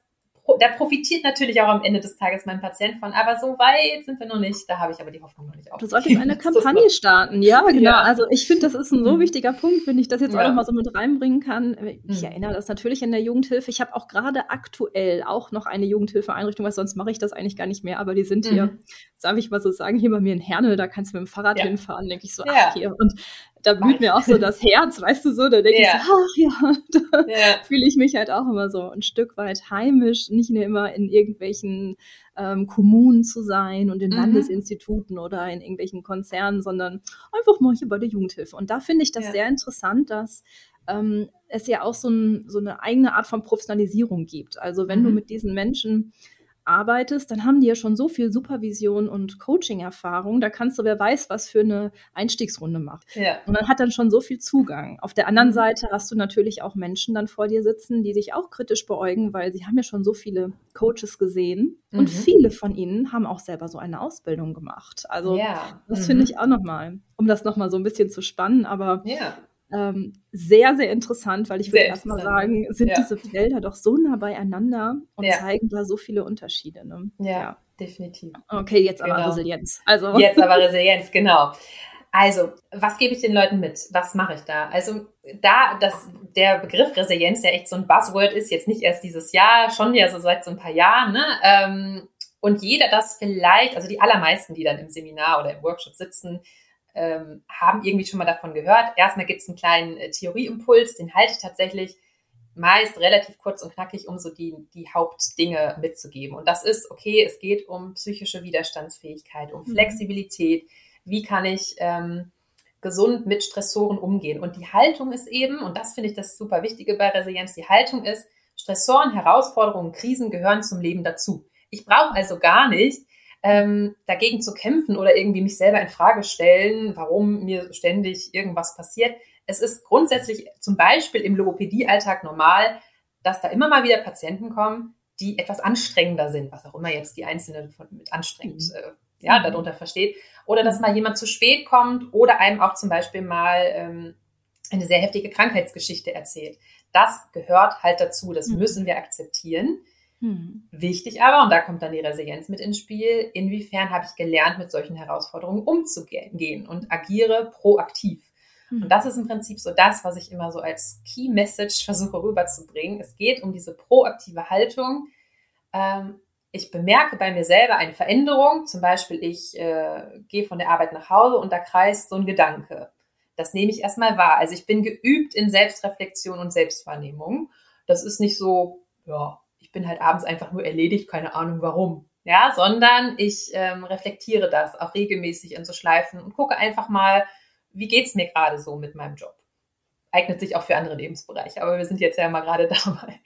[SPEAKER 2] da profitiert natürlich auch am Ende des Tages mein Patient von, aber so weit sind wir noch nicht. Da habe ich aber die Hoffnung noch nicht auf.
[SPEAKER 1] Du solltest eine Kampagne starten, ja, genau. Ja. Also ich finde, das ist ein so mhm. wichtiger Punkt, wenn ich das jetzt ja. auch noch mal so mit reinbringen kann. Ich mhm. erinnere das natürlich in der Jugendhilfe. Ich habe auch gerade aktuell auch noch eine Jugendhilfeeinrichtung, weil sonst mache ich das eigentlich gar nicht mehr, aber die sind mhm. hier, darf ich mal so sagen, hier bei mir in Herne, da kannst du mit dem Fahrrad ja. hinfahren, denke ich so, ach hier. Und da blüht mir auch so das Herz, weißt du so, da denke ja. ich so, ach ja, da ja. fühle ich mich halt auch immer so ein Stück weit heimisch, nicht nur immer in irgendwelchen ähm, Kommunen zu sein und in mhm. Landesinstituten oder in irgendwelchen Konzernen, sondern einfach mal hier bei der Jugendhilfe. Und da finde ich das ja. sehr interessant, dass ähm, es ja auch so, ein, so, eine eigene Art von Professionalisierung gibt. Also wenn mhm. du mit diesen Menschen arbeitest, dann haben die ja schon so viel Supervision und Coaching-Erfahrung, da kannst du, wer weiß, was für eine Einstiegsrunde machen. Ja. Und man hat dann schon so viel Zugang. Auf der anderen mhm. Seite hast du natürlich auch Menschen dann vor dir sitzen, die sich auch kritisch beäugen, weil sie haben ja schon so viele Coaches gesehen mhm. und viele von ihnen haben auch selber so eine Ausbildung gemacht. Also ja. das mhm. finde ich auch nochmal, um das nochmal so ein bisschen zu spannen, aber ja ähm, sehr, sehr interessant, weil ich würde erstmal sagen, sind ja. diese Felder doch so nah beieinander und ja. zeigen da so viele Unterschiede. Ne?
[SPEAKER 2] Ja, ja, definitiv.
[SPEAKER 1] Okay, jetzt aber genau. Resilienz.
[SPEAKER 2] Also. Jetzt aber Resilienz, genau. Also, was gebe ich den Leuten mit? Was mache ich da? Also, da dass der Begriff Resilienz ja echt so ein Buzzword ist, jetzt nicht erst dieses Jahr, schon ja so seit so ein paar Jahren, ne? Ähm, und jeder das vielleicht, also die allermeisten, die dann im Seminar oder im Workshop sitzen, ähm, haben irgendwie schon mal davon gehört. Erstmal gibt es einen kleinen äh, Theorieimpuls, den halte ich tatsächlich meist relativ kurz und knackig, um so die, die Hauptdinge mitzugeben. Und das ist, okay, es geht um psychische Widerstandsfähigkeit, um mhm. Flexibilität. Wie kann ich ähm, gesund mit Stressoren umgehen? Und die Haltung ist eben, und das finde ich das super Wichtige bei Resilienz, die Haltung ist, Stressoren, Herausforderungen, Krisen gehören zum Leben dazu. Ich brauche also gar nicht ähm, dagegen zu kämpfen oder irgendwie mich selber in Frage stellen, warum mir ständig irgendwas passiert. Es ist grundsätzlich zum Beispiel im Logopädie-Alltag normal, dass da immer mal wieder Patienten kommen, die etwas anstrengender sind, was auch immer jetzt die Einzelne von, mit anstrengend mhm. äh, ja, mhm. darunter versteht. Oder dass mal jemand zu spät kommt oder einem auch zum Beispiel mal ähm, eine sehr heftige Krankheitsgeschichte erzählt. Das gehört halt dazu, das mhm. müssen wir akzeptieren. Hm. Wichtig aber, und da kommt dann die Resilienz mit ins Spiel, inwiefern habe ich gelernt, mit solchen Herausforderungen umzugehen und agiere proaktiv. Hm. Und das ist im Prinzip so das, was ich immer so als Key Message versuche rüberzubringen. Es geht um diese proaktive Haltung. Ähm, ich bemerke bei mir selber eine Veränderung. Zum Beispiel, ich äh, gehe von der Arbeit nach Hause und da kreist so ein Gedanke. das nehme ich erstmal wahr. Also ich bin geübt in Selbstreflexion und Selbstwahrnehmung. Das ist nicht so, ja, ich bin halt abends einfach nur erledigt, keine Ahnung warum. Ja, sondern ich ähm, reflektiere das auch regelmäßig in so Schleifen und gucke einfach mal, wie geht's mir gerade so mit meinem Job? Eignet sich auch für andere Lebensbereiche, aber wir sind jetzt ja mal gerade dabei.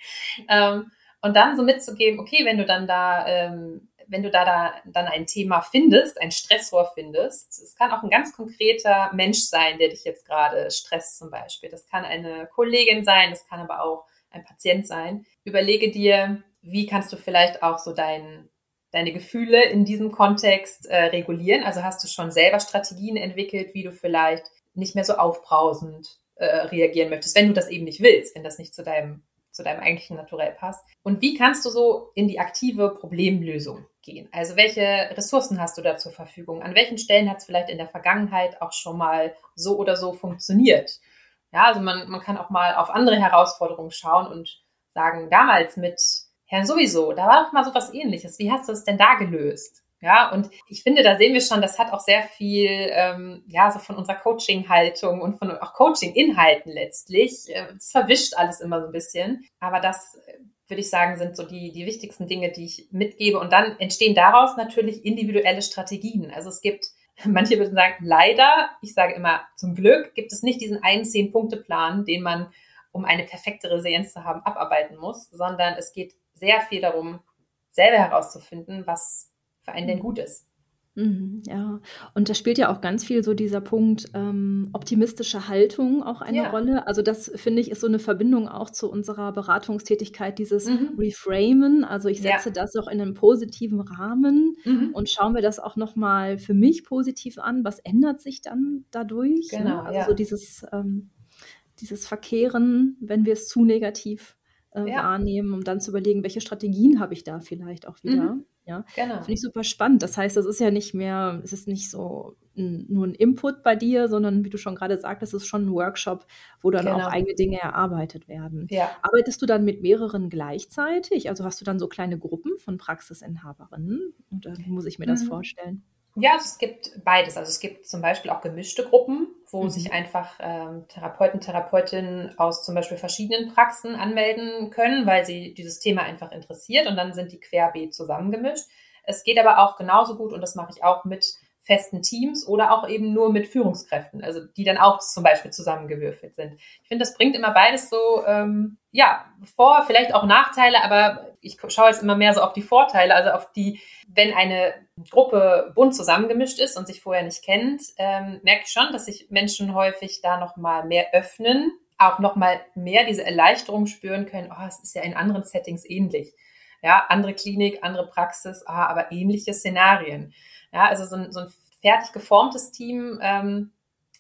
[SPEAKER 2] Ähm, und dann so mitzugeben, okay, wenn du dann da, ähm, wenn du da, da dann ein Thema findest, ein Stressor findest, es kann auch ein ganz konkreter Mensch sein, der dich jetzt gerade stresst zum Beispiel. Das kann eine Kollegin sein, das kann aber auch ein Patient sein. Überlege dir, wie kannst du vielleicht auch so dein, deine Gefühle in diesem Kontext äh, regulieren? Also hast du schon selber Strategien entwickelt, wie du vielleicht nicht mehr so aufbrausend äh, reagieren möchtest, wenn du das eben nicht willst, wenn das nicht zu deinem zu deinem eigentlichen Naturell passt. Und wie kannst du so in die aktive Problemlösung gehen? Also welche Ressourcen hast du da zur Verfügung? An welchen Stellen hat es vielleicht in der Vergangenheit auch schon mal so oder so funktioniert? Ja, also man, man kann auch mal auf andere Herausforderungen schauen und sagen, damals mit Herrn sowieso, da war doch mal so was ähnliches. Wie hast du es denn da gelöst? Ja, und ich finde, da sehen wir schon, das hat auch sehr viel, ähm, ja, so von unserer Coaching-Haltung und von auch Coaching-Inhalten letztlich. Äh, es verwischt alles immer so ein bisschen. Aber das, äh, würde ich sagen, sind so die, die wichtigsten Dinge, die ich mitgebe. Und dann entstehen daraus natürlich individuelle Strategien. Also es gibt, manche würden sagen, leider, ich sage immer, zum Glück gibt es nicht diesen einen Zehn-Punkte-Plan, den man, um eine perfekte Resilienz zu haben, abarbeiten muss, sondern es geht sehr viel darum, selber herauszufinden, was für einen denn gut ist.
[SPEAKER 1] Mhm, ja, und da spielt ja auch ganz viel so dieser Punkt ähm, optimistische Haltung auch eine ja. Rolle. Also das finde ich ist so eine Verbindung auch zu unserer Beratungstätigkeit, dieses mhm. Reframen. Also ich setze ja. das auch in einen positiven Rahmen mhm. und schaue mir das auch nochmal für mich positiv an. Was ändert sich dann dadurch? Ne? Genau? Also ja. so dieses, ähm, dieses Verkehren, wenn wir es zu negativ äh, wahrnehmen, um dann zu überlegen, welche Strategien habe ich da vielleicht auch wieder. Ja, genau. Finde ich super spannend. Das heißt, das ist ja nicht mehr, es ist nicht so ein, nur ein Input bei dir, sondern wie du schon gerade sagtest, es ist schon ein Workshop, wo dann genau. auch eigene Dinge erarbeitet werden. Ja. Arbeitest du dann mit mehreren gleichzeitig? Also hast du dann so kleine Gruppen von Praxisinhaberinnen? Oder wie muss ich mir das mhm. vorstellen?
[SPEAKER 2] Ja, also es gibt beides. Also es gibt zum Beispiel auch gemischte Gruppen, wo mhm. sich einfach ähm, Therapeuten, Therapeutinnen aus zum Beispiel verschiedenen Praxen anmelden können, weil sie dieses Thema einfach interessiert und dann sind die querbeet zusammengemischt. Es geht aber auch genauso gut und das mache ich auch mit festen Teams oder auch eben nur mit Führungskräften, also die dann auch zum Beispiel zusammengewürfelt sind. Ich finde, das bringt immer beides so, ähm, ja, vor, vielleicht auch Nachteile, aber ich schaue jetzt immer mehr so auf die Vorteile, also auf die, wenn eine Gruppe bunt zusammengemischt ist und sich vorher nicht kennt, ähm, merke ich schon, dass sich Menschen häufig da nochmal mehr öffnen, auch nochmal mehr diese Erleichterung spüren können, oh, es ist ja in anderen Settings ähnlich. Ja, andere Klinik, andere Praxis, ah, aber ähnliche Szenarien. Ja, also so ein, so ein fertig geformtes Team, ähm,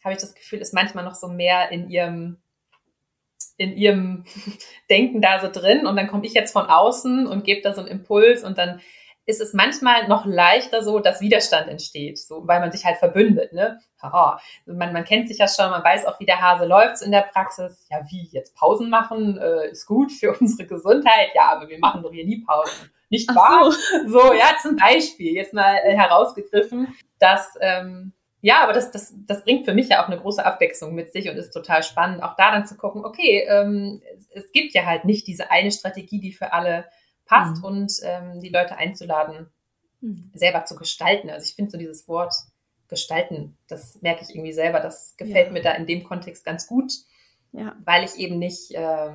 [SPEAKER 2] habe ich das Gefühl, ist manchmal noch so mehr in ihrem in ihrem Denken da so drin und dann komme ich jetzt von außen und gebe da so einen Impuls und dann ist es manchmal noch leichter so, dass Widerstand entsteht, so, weil man sich halt verbündet, ne? Haha. Man, man kennt sich ja schon, man weiß auch, wie der Hase läuft in der Praxis. Ja, wie, jetzt Pausen machen, äh, ist gut für unsere Gesundheit. Ja, aber wir machen doch hier nie Pausen. Nicht wahr? So. so. ja, zum Beispiel, jetzt mal äh, herausgegriffen, dass, ähm, ja, aber das, das, das bringt für mich ja auch eine große Abwechslung mit sich und ist total spannend, auch da dann zu gucken, okay, ähm, es gibt ja halt nicht diese eine Strategie, die für alle passt mhm. und ähm, die Leute einzuladen, mhm. selber zu gestalten. Also ich finde so dieses Wort gestalten, das merke ich irgendwie selber, das gefällt ja. mir da in dem Kontext ganz gut, ja. weil ich eben nicht äh,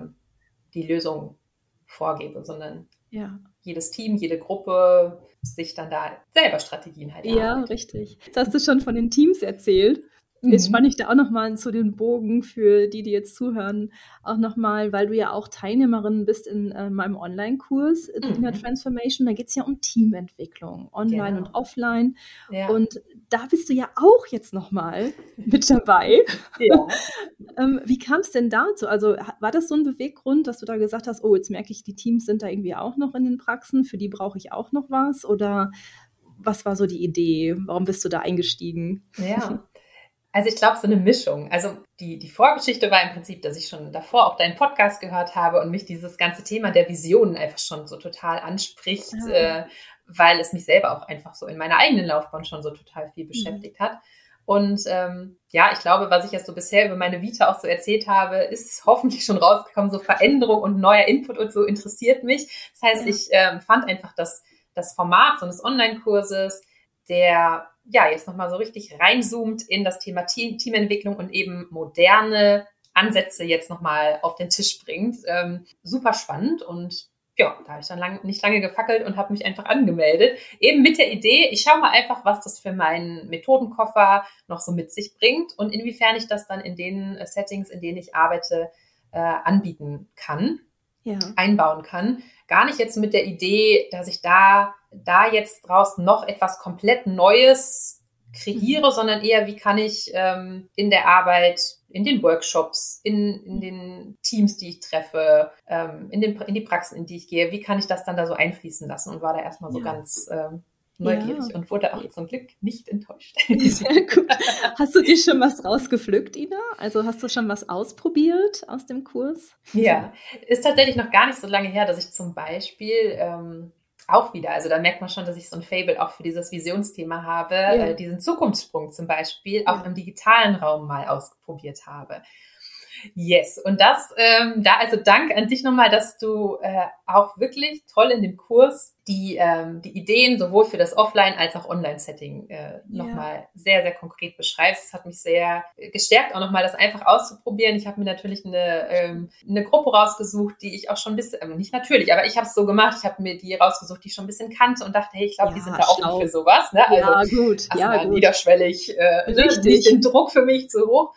[SPEAKER 2] die Lösung vorgebe, sondern ja. Jedes Team, jede Gruppe sich dann da selber Strategien halt
[SPEAKER 1] Ja, richtig. Jetzt hast du schon von den Teams erzählt. Jetzt mhm. spanne ich da auch nochmal zu den Bogen für die, die jetzt zuhören, auch nochmal, weil du ja auch Teilnehmerin bist in äh, meinem Online-Kurs äh, mhm. Inner Transformation. Da geht es ja um Teamentwicklung, online genau. und offline. Ja. Und da bist du ja auch jetzt nochmal mit dabei. Ja. ähm, wie kam es denn dazu? Also war das so ein Beweggrund, dass du da gesagt hast, oh, jetzt merke ich, die Teams sind da irgendwie auch noch in den Praxen, für die brauche ich auch noch was? Oder was war so die Idee? Warum bist du da eingestiegen?
[SPEAKER 2] Ja. Also ich glaube, so eine Mischung. Also die, die Vorgeschichte war im Prinzip, dass ich schon davor auch deinen Podcast gehört habe und mich dieses ganze Thema der Visionen einfach schon so total anspricht, ja. äh, weil es mich selber auch einfach so in meiner eigenen Laufbahn schon so total viel beschäftigt mhm. hat. Und ähm, ja, ich glaube, was ich jetzt so bisher über meine Vita auch so erzählt habe, ist hoffentlich schon rausgekommen. So Veränderung und neuer Input und so interessiert mich. Das heißt, ja. ich ähm, fand einfach das, das Format so eines Online-Kurses, der ja jetzt nochmal so richtig reinzoomt in das Thema Team, Teamentwicklung und eben moderne Ansätze jetzt nochmal auf den Tisch bringt. Ähm, super spannend und ja, da habe ich dann lang, nicht lange gefackelt und habe mich einfach angemeldet. Eben mit der Idee, ich schaue mal einfach, was das für meinen Methodenkoffer noch so mit sich bringt und inwiefern ich das dann in den äh, Settings, in denen ich arbeite, äh, anbieten kann, ja. einbauen kann. Gar nicht jetzt mit der Idee, dass ich da, da jetzt draus noch etwas komplett Neues kreiere, mhm. sondern eher, wie kann ich ähm, in der Arbeit, in den Workshops, in, in den Teams, die ich treffe, ähm, in, den, in die Praxen, in die ich gehe, wie kann ich das dann da so einfließen lassen und war da erstmal so ja. ganz ähm, neugierig ja. und wurde auch zum Glück nicht enttäuscht.
[SPEAKER 1] Sehr gut. Hast du dir schon was rausgepflückt, Ina? Also hast du schon was ausprobiert aus dem Kurs?
[SPEAKER 2] Ja, ist tatsächlich noch gar nicht so lange her, dass ich zum Beispiel ähm, auch wieder. Also da merkt man schon, dass ich so ein Fable auch für dieses Visionsthema habe, ja. äh, diesen Zukunftssprung zum Beispiel auch im digitalen Raum mal ausprobiert habe. Yes, und das, ähm, da also Dank an dich nochmal, dass du äh, auch wirklich toll in dem Kurs die, ähm, die Ideen sowohl für das Offline- als auch Online-Setting äh, nochmal ja. sehr, sehr konkret beschreibst. Das hat mich sehr gestärkt, auch nochmal das einfach auszuprobieren. Ich habe mir natürlich eine, ähm, eine Gruppe rausgesucht, die ich auch schon ein bisschen, äh, nicht natürlich, aber ich habe es so gemacht, ich habe mir die rausgesucht, die ich schon ein bisschen kannte und dachte, hey, ich glaube, ja, die sind da offen für sowas. Ne?
[SPEAKER 1] Also, ja, gut. Ja, gut.
[SPEAKER 2] niederschwellig, äh, nicht den Druck für mich zu hoch.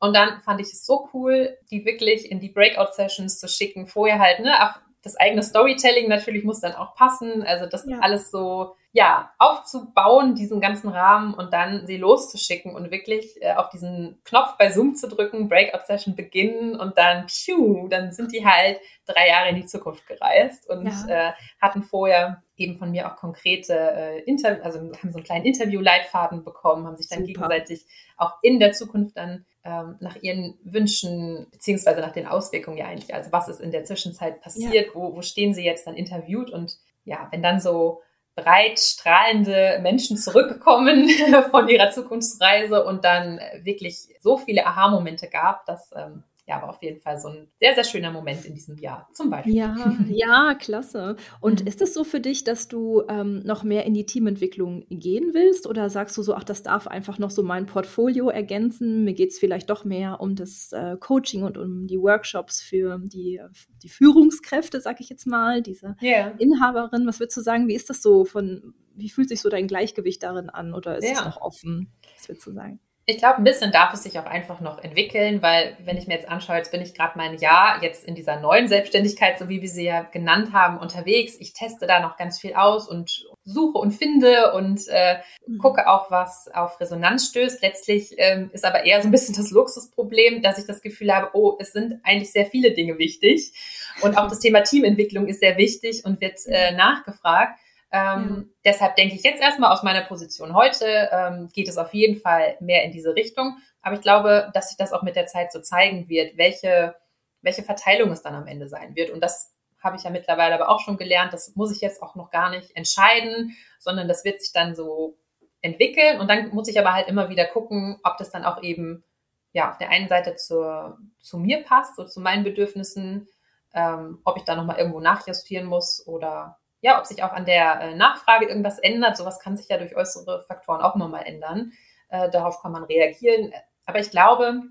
[SPEAKER 2] Und dann fand ich es so cool, die wirklich in die Breakout-Sessions zu schicken. Vorher halt, ne, auch das eigene Storytelling natürlich muss dann auch passen. Also das ja. alles so, ja, aufzubauen, diesen ganzen Rahmen und dann sie loszuschicken und wirklich äh, auf diesen Knopf bei Zoom zu drücken, Breakout-Session beginnen und dann, pfiuh, dann sind die halt drei Jahre in die Zukunft gereist und ja. äh, hatten vorher eben von mir auch konkrete äh, Interview, also haben so einen kleinen Interview-Leitfaden bekommen, haben sich dann Super. gegenseitig auch in der Zukunft dann ähm, nach ihren Wünschen beziehungsweise nach den Auswirkungen ja eigentlich, also was ist in der Zwischenzeit passiert, ja. wo, wo stehen sie jetzt dann interviewt und ja, wenn dann so breit strahlende Menschen zurückkommen von ihrer Zukunftsreise und dann wirklich so viele Aha-Momente gab, dass ähm, ja, war auf jeden Fall so ein sehr, sehr schöner Moment in diesem Jahr zum Beispiel.
[SPEAKER 1] Ja, ja, klasse. Und mhm. ist es so für dich, dass du ähm, noch mehr in die Teamentwicklung gehen willst oder sagst du so, ach, das darf einfach noch so mein Portfolio ergänzen? Mir geht es vielleicht doch mehr um das äh, Coaching und um die Workshops für die, die Führungskräfte, sag ich jetzt mal, diese yeah. Inhaberin. Was würdest du sagen, wie ist das so von, wie fühlt sich so dein Gleichgewicht darin an oder ist es noch offen? Was würdest du sagen?
[SPEAKER 2] Ich glaube, ein bisschen darf es sich auch einfach noch entwickeln, weil wenn ich mir jetzt anschaue, jetzt bin ich gerade mein Jahr jetzt in dieser neuen Selbstständigkeit, so wie wir sie ja genannt haben, unterwegs. Ich teste da noch ganz viel aus und suche und finde und äh, mhm. gucke auch, was auf Resonanz stößt. Letztlich ähm, ist aber eher so ein bisschen das Luxusproblem, dass ich das Gefühl habe, oh, es sind eigentlich sehr viele Dinge wichtig. Und auch das Thema Teamentwicklung ist sehr wichtig und wird äh, nachgefragt. Ähm, ja. Deshalb denke ich jetzt erstmal aus meiner Position heute ähm, geht es auf jeden Fall mehr in diese Richtung. Aber ich glaube, dass sich das auch mit der Zeit so zeigen wird, welche, welche Verteilung es dann am Ende sein wird. Und das habe ich ja mittlerweile aber auch schon gelernt. Das muss ich jetzt auch noch gar nicht entscheiden, sondern das wird sich dann so entwickeln. Und dann muss ich aber halt immer wieder gucken, ob das dann auch eben ja auf der einen Seite zur, zu mir passt, so zu meinen Bedürfnissen, ähm, ob ich da nochmal irgendwo nachjustieren muss oder ja, ob sich auch an der äh, Nachfrage irgendwas ändert. Sowas kann sich ja durch äußere Faktoren auch immer mal ändern. Äh, darauf kann man reagieren. Aber ich glaube,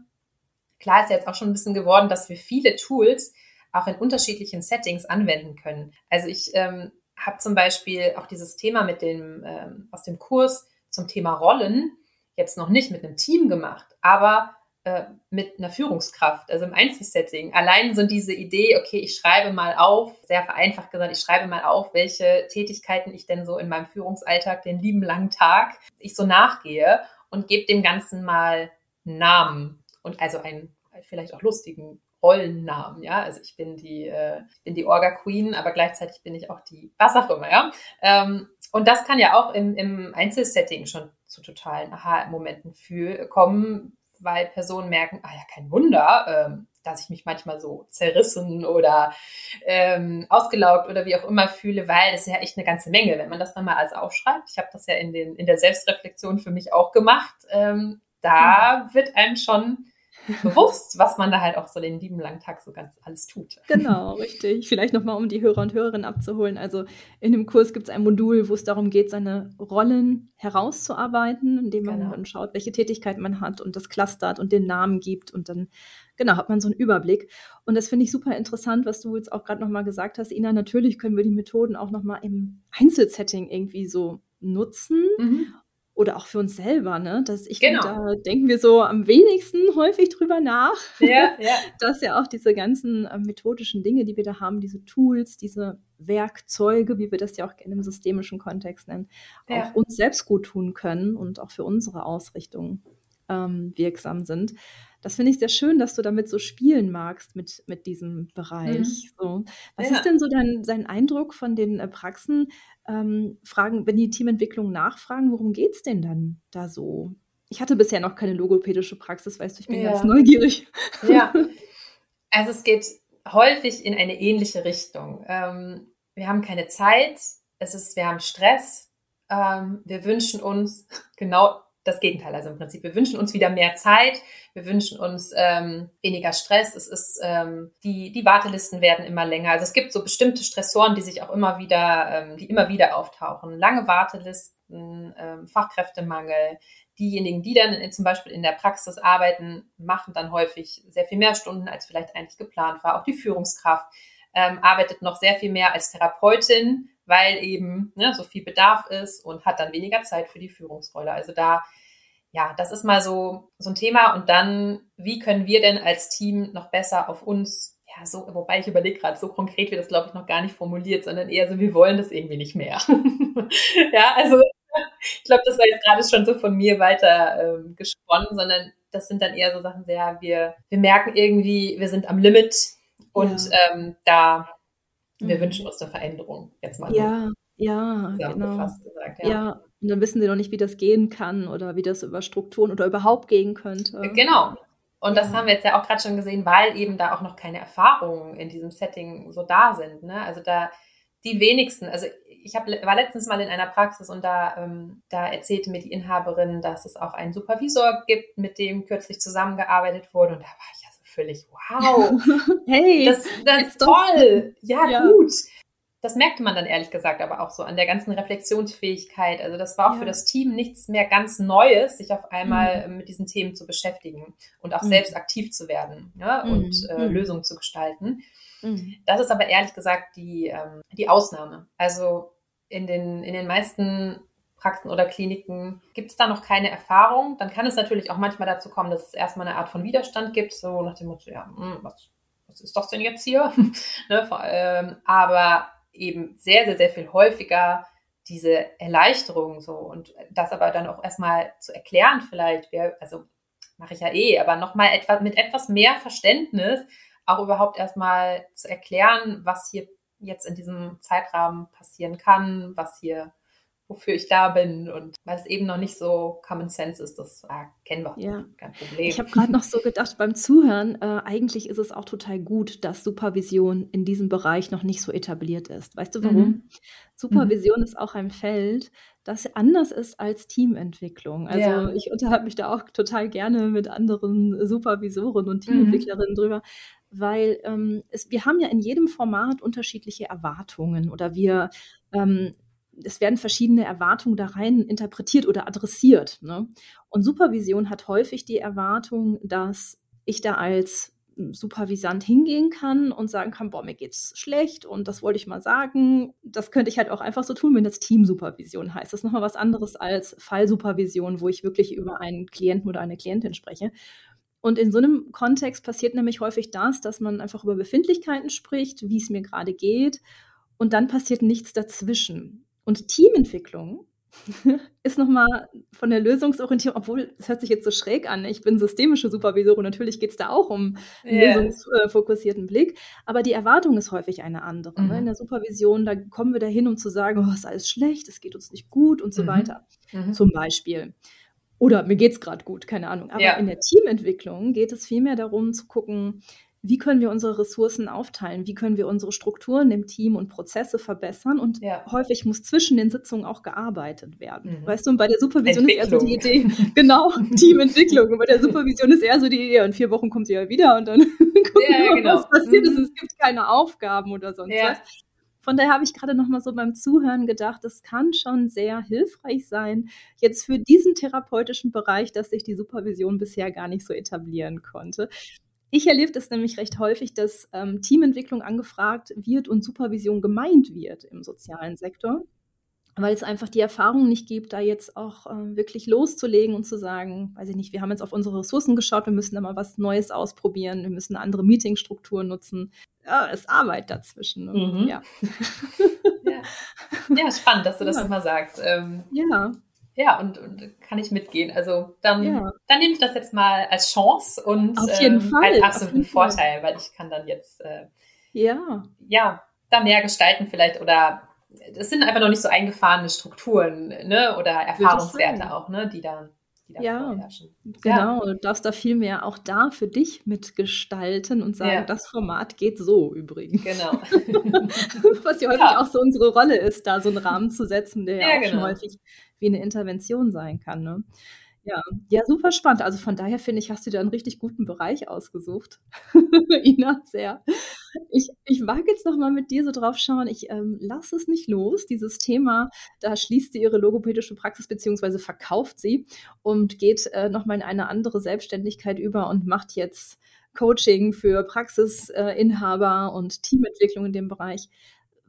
[SPEAKER 2] klar ist jetzt auch schon ein bisschen geworden, dass wir viele Tools auch in unterschiedlichen Settings anwenden können. Also ich ähm, habe zum Beispiel auch dieses Thema mit dem ähm, aus dem Kurs zum Thema Rollen jetzt noch nicht mit einem Team gemacht, aber äh, mit einer Führungskraft, also im Einzelsetting. Allein so diese Idee, okay, ich schreibe mal auf, sehr vereinfacht gesagt, ich schreibe mal auf, welche Tätigkeiten ich denn so in meinem Führungsalltag, den lieben langen Tag, ich so nachgehe und gebe dem Ganzen mal Namen und also einen vielleicht auch lustigen Rollennamen, ja. Also ich bin die, äh, bin die Orga Queen, aber gleichzeitig bin ich auch die, was auch immer, ja. Ähm, und das kann ja auch im, im Einzelsetting schon zu totalen Aha-Momenten kommen, weil Personen merken, ah ja, kein Wunder, ähm, dass ich mich manchmal so zerrissen oder ähm, ausgelaugt oder wie auch immer fühle, weil das ist ja echt eine ganze Menge, wenn man das dann mal alles aufschreibt. Ich habe das ja in, den, in der Selbstreflexion für mich auch gemacht. Ähm, da mhm. wird einem schon bewusst, was man da halt auch so den lieben langen Tag so ganz alles tut.
[SPEAKER 1] Genau, richtig. Vielleicht nochmal, um die Hörer und Hörerinnen abzuholen. Also in dem Kurs gibt es ein Modul, wo es darum geht, seine Rollen herauszuarbeiten, indem man genau. dann schaut, welche Tätigkeit man hat und das clustert und den Namen gibt und dann genau, hat man so einen Überblick. Und das finde ich super interessant, was du jetzt auch gerade nochmal gesagt hast, Ina. Natürlich können wir die Methoden auch nochmal im Einzelsetting irgendwie so nutzen. Mhm oder auch für uns selber, ne? Dass ich genau. da denken wir so am wenigsten häufig drüber nach. Ja, ja. Dass ja auch diese ganzen äh, methodischen Dinge, die wir da haben, diese Tools, diese Werkzeuge, wie wir das ja auch in einem systemischen Kontext nennen, ja. auch uns selbst gut tun können und auch für unsere Ausrichtung ähm, wirksam sind. Das finde ich sehr schön, dass du damit so spielen magst mit, mit diesem Bereich. Mhm. So. Was ja. ist denn so dein, dein Eindruck von den äh, Praxen? Ähm, fragen, wenn die Teamentwicklung nachfragen, worum geht es denn dann da so? Ich hatte bisher noch keine logopädische Praxis, weißt du, ich bin ja. ganz neugierig.
[SPEAKER 2] Ja, also es geht häufig in eine ähnliche Richtung. Ähm, wir haben keine Zeit, es ist, wir haben Stress, ähm, wir wünschen uns genau das Gegenteil. Also im Prinzip, wir wünschen uns wieder mehr Zeit, wir wünschen uns ähm, weniger Stress. Es ist, ähm, die, die Wartelisten werden immer länger. Also es gibt so bestimmte Stressoren, die sich auch immer wieder, ähm, die immer wieder auftauchen. Lange Wartelisten, ähm, Fachkräftemangel. Diejenigen, die dann in, zum Beispiel in der Praxis arbeiten, machen dann häufig sehr viel mehr Stunden, als vielleicht eigentlich geplant war. Auch die Führungskraft ähm, arbeitet noch sehr viel mehr als Therapeutin, weil eben ne, so viel Bedarf ist und hat dann weniger Zeit für die Führungsrolle. Also da, ja, das ist mal so, so ein Thema. Und dann, wie können wir denn als Team noch besser auf uns, ja, so, wobei ich überlege gerade, so konkret wird das, glaube ich, noch gar nicht formuliert, sondern eher so, wir wollen das irgendwie nicht mehr. ja, also ich glaube, das war jetzt gerade schon so von mir weiter ähm, gesponnen, sondern das sind dann eher so Sachen, ja, wir, wir merken irgendwie, wir sind am Limit und ja. ähm, da wir mhm. wünschen uns eine Veränderung, jetzt mal
[SPEAKER 1] ja, ja, genau. gesagt. Ja. ja, und dann wissen sie noch nicht, wie das gehen kann oder wie das über Strukturen oder überhaupt gehen könnte.
[SPEAKER 2] Genau. Und das haben wir jetzt ja auch gerade schon gesehen, weil eben da auch noch keine Erfahrungen in diesem Setting so da sind. Ne? Also da die wenigsten, also ich hab, war letztens mal in einer Praxis und da, ähm, da erzählte mir die Inhaberin, dass es auch einen Supervisor gibt, mit dem kürzlich zusammengearbeitet wurde. Und da war ich ja völlig, wow, hey, das, das ist toll, ja, ja, gut. Das merkte man dann ehrlich gesagt aber auch so an der ganzen Reflexionsfähigkeit. Also das war auch ja. für das Team nichts mehr ganz Neues, sich auf einmal mhm. mit diesen Themen zu beschäftigen und auch mhm. selbst aktiv zu werden ja, mhm. und äh, mhm. Lösungen zu gestalten. Mhm. Das ist aber ehrlich gesagt die, ähm, die Ausnahme. Also in den, in den meisten Praxen oder Kliniken. Gibt es da noch keine Erfahrung, dann kann es natürlich auch manchmal dazu kommen, dass es erstmal eine Art von Widerstand gibt, so nach dem Motto, ja, hm, was, was ist das denn jetzt hier? ne, ähm, aber eben sehr, sehr, sehr viel häufiger diese Erleichterung so. Und das aber dann auch erstmal zu erklären vielleicht, also mache ich ja eh, aber nochmal etwas mit etwas mehr Verständnis auch überhaupt erstmal zu erklären, was hier jetzt in diesem Zeitrahmen passieren kann, was hier wofür ich da bin und weil es eben noch nicht so Common Sense ist, das ah, kennen wir.
[SPEAKER 1] Ja. Kein Problem. Ich habe gerade noch so gedacht beim Zuhören, äh, eigentlich ist es auch total gut, dass Supervision in diesem Bereich noch nicht so etabliert ist. Weißt du warum? Mhm. Supervision mhm. ist auch ein Feld, das anders ist als Teamentwicklung. Also ja. ich unterhalte mich da auch total gerne mit anderen Supervisoren und mhm. Teamentwicklerinnen mhm. drüber, weil ähm, es, wir haben ja in jedem Format unterschiedliche Erwartungen oder wir ähm, es werden verschiedene Erwartungen da rein interpretiert oder adressiert. Ne? Und Supervision hat häufig die Erwartung, dass ich da als Supervisant hingehen kann und sagen kann, boah, mir geht's schlecht und das wollte ich mal sagen. Das könnte ich halt auch einfach so tun, wenn das Teamsupervision heißt. Das ist nochmal was anderes als Fallsupervision, wo ich wirklich über einen Klienten oder eine Klientin spreche. Und in so einem Kontext passiert nämlich häufig das, dass man einfach über Befindlichkeiten spricht, wie es mir gerade geht, und dann passiert nichts dazwischen. Und Teamentwicklung ist nochmal von der Lösungsorientierung, obwohl es hört sich jetzt so schräg an, ich bin systemische Supervisorin, natürlich geht es da auch um einen yeah. lösungsfokussierten Blick, aber die Erwartung ist häufig eine andere. Mhm. Ne? In der Supervision, da kommen wir dahin, um zu sagen, oh, ist alles schlecht, es geht uns nicht gut und so mhm. weiter. Mhm. Zum Beispiel. oder mir geht's gerade gut, keine Ahnung. Aber
[SPEAKER 2] Ja.
[SPEAKER 1] in der Teamentwicklung geht es vielmehr darum zu gucken, wie können wir unsere Ressourcen aufteilen? Wie können wir unsere Strukturen im Team und Prozesse verbessern? Und
[SPEAKER 2] Ja.
[SPEAKER 1] häufig muss zwischen den Sitzungen auch gearbeitet werden.
[SPEAKER 2] Mhm.
[SPEAKER 1] Weißt du, und bei der Supervision ist eher so die. Idee, genau, Teamentwicklung. Und bei der Supervision ist eher so die Idee, in vier Wochen kommt sie ja wieder und dann gucken
[SPEAKER 2] Ja,
[SPEAKER 1] wir
[SPEAKER 2] genau.
[SPEAKER 1] was passiert ist.
[SPEAKER 2] Mhm.
[SPEAKER 1] Es gibt keine Aufgaben oder sonst
[SPEAKER 2] Ja.
[SPEAKER 1] was. Von daher habe ich gerade noch mal so beim Zuhören gedacht, es kann schon sehr hilfreich sein, jetzt für diesen therapeutischen Bereich, dass sich die Supervision bisher gar nicht so etablieren konnte. Ich erlebe das nämlich recht häufig, dass ähm, Teamentwicklung angefragt wird und Supervision gemeint wird im sozialen Sektor, weil es einfach die Erfahrung nicht gibt, da jetzt auch ähm, wirklich loszulegen und zu sagen, weiß ich nicht, wir haben jetzt auf unsere Ressourcen geschaut, wir müssen da mal was Neues ausprobieren, wir müssen andere Meetingstrukturen nutzen. Ja, es ist Arbeit dazwischen.
[SPEAKER 2] Mhm.
[SPEAKER 1] Ja.
[SPEAKER 2] Ja. ja, spannend, dass du das
[SPEAKER 1] Ja.
[SPEAKER 2] nochmal sagst. Ähm,
[SPEAKER 1] ja,
[SPEAKER 2] ja, und, und kann ich mitgehen. Also dann,
[SPEAKER 1] Ja.
[SPEAKER 2] dann nehme ich das jetzt mal als Chance und
[SPEAKER 1] Auf jeden
[SPEAKER 2] ähm,
[SPEAKER 1] Fall,
[SPEAKER 2] als
[SPEAKER 1] auf
[SPEAKER 2] absoluten. Vorteil, weil ich kann dann jetzt äh,
[SPEAKER 1] ja,
[SPEAKER 2] ja da mehr gestalten vielleicht oder es sind einfach noch nicht so eingefahrene Strukturen ne? oder Erfahrungswerte auch, ne? die da,
[SPEAKER 1] Ja. genau. Du darfst da viel mehr auch da für dich mitgestalten und sagen,
[SPEAKER 2] Ja.
[SPEAKER 1] das Format geht so übrigens.
[SPEAKER 2] Genau.
[SPEAKER 1] Was ja häufig
[SPEAKER 2] Ja.
[SPEAKER 1] auch so unsere Rolle ist, da so einen Rahmen zu setzen, der ja,
[SPEAKER 2] Ja,
[SPEAKER 1] auch schon
[SPEAKER 2] genau.
[SPEAKER 1] häufig wie eine Intervention sein kann. Ne? Ja. ja, super spannend. Also von daher finde ich, hast du da einen richtig guten Bereich ausgesucht. Ina, sehr. Ich, ich mag jetzt noch mal mit dir so drauf schauen. Ich ähm, lasse es nicht los. Dieses Thema, da schließt sie ihre logopädische Praxis beziehungsweise verkauft sie und geht äh, noch mal in eine andere Selbstständigkeit über und macht jetzt Coaching für Praxisinhaber und Teamentwicklung in dem Bereich.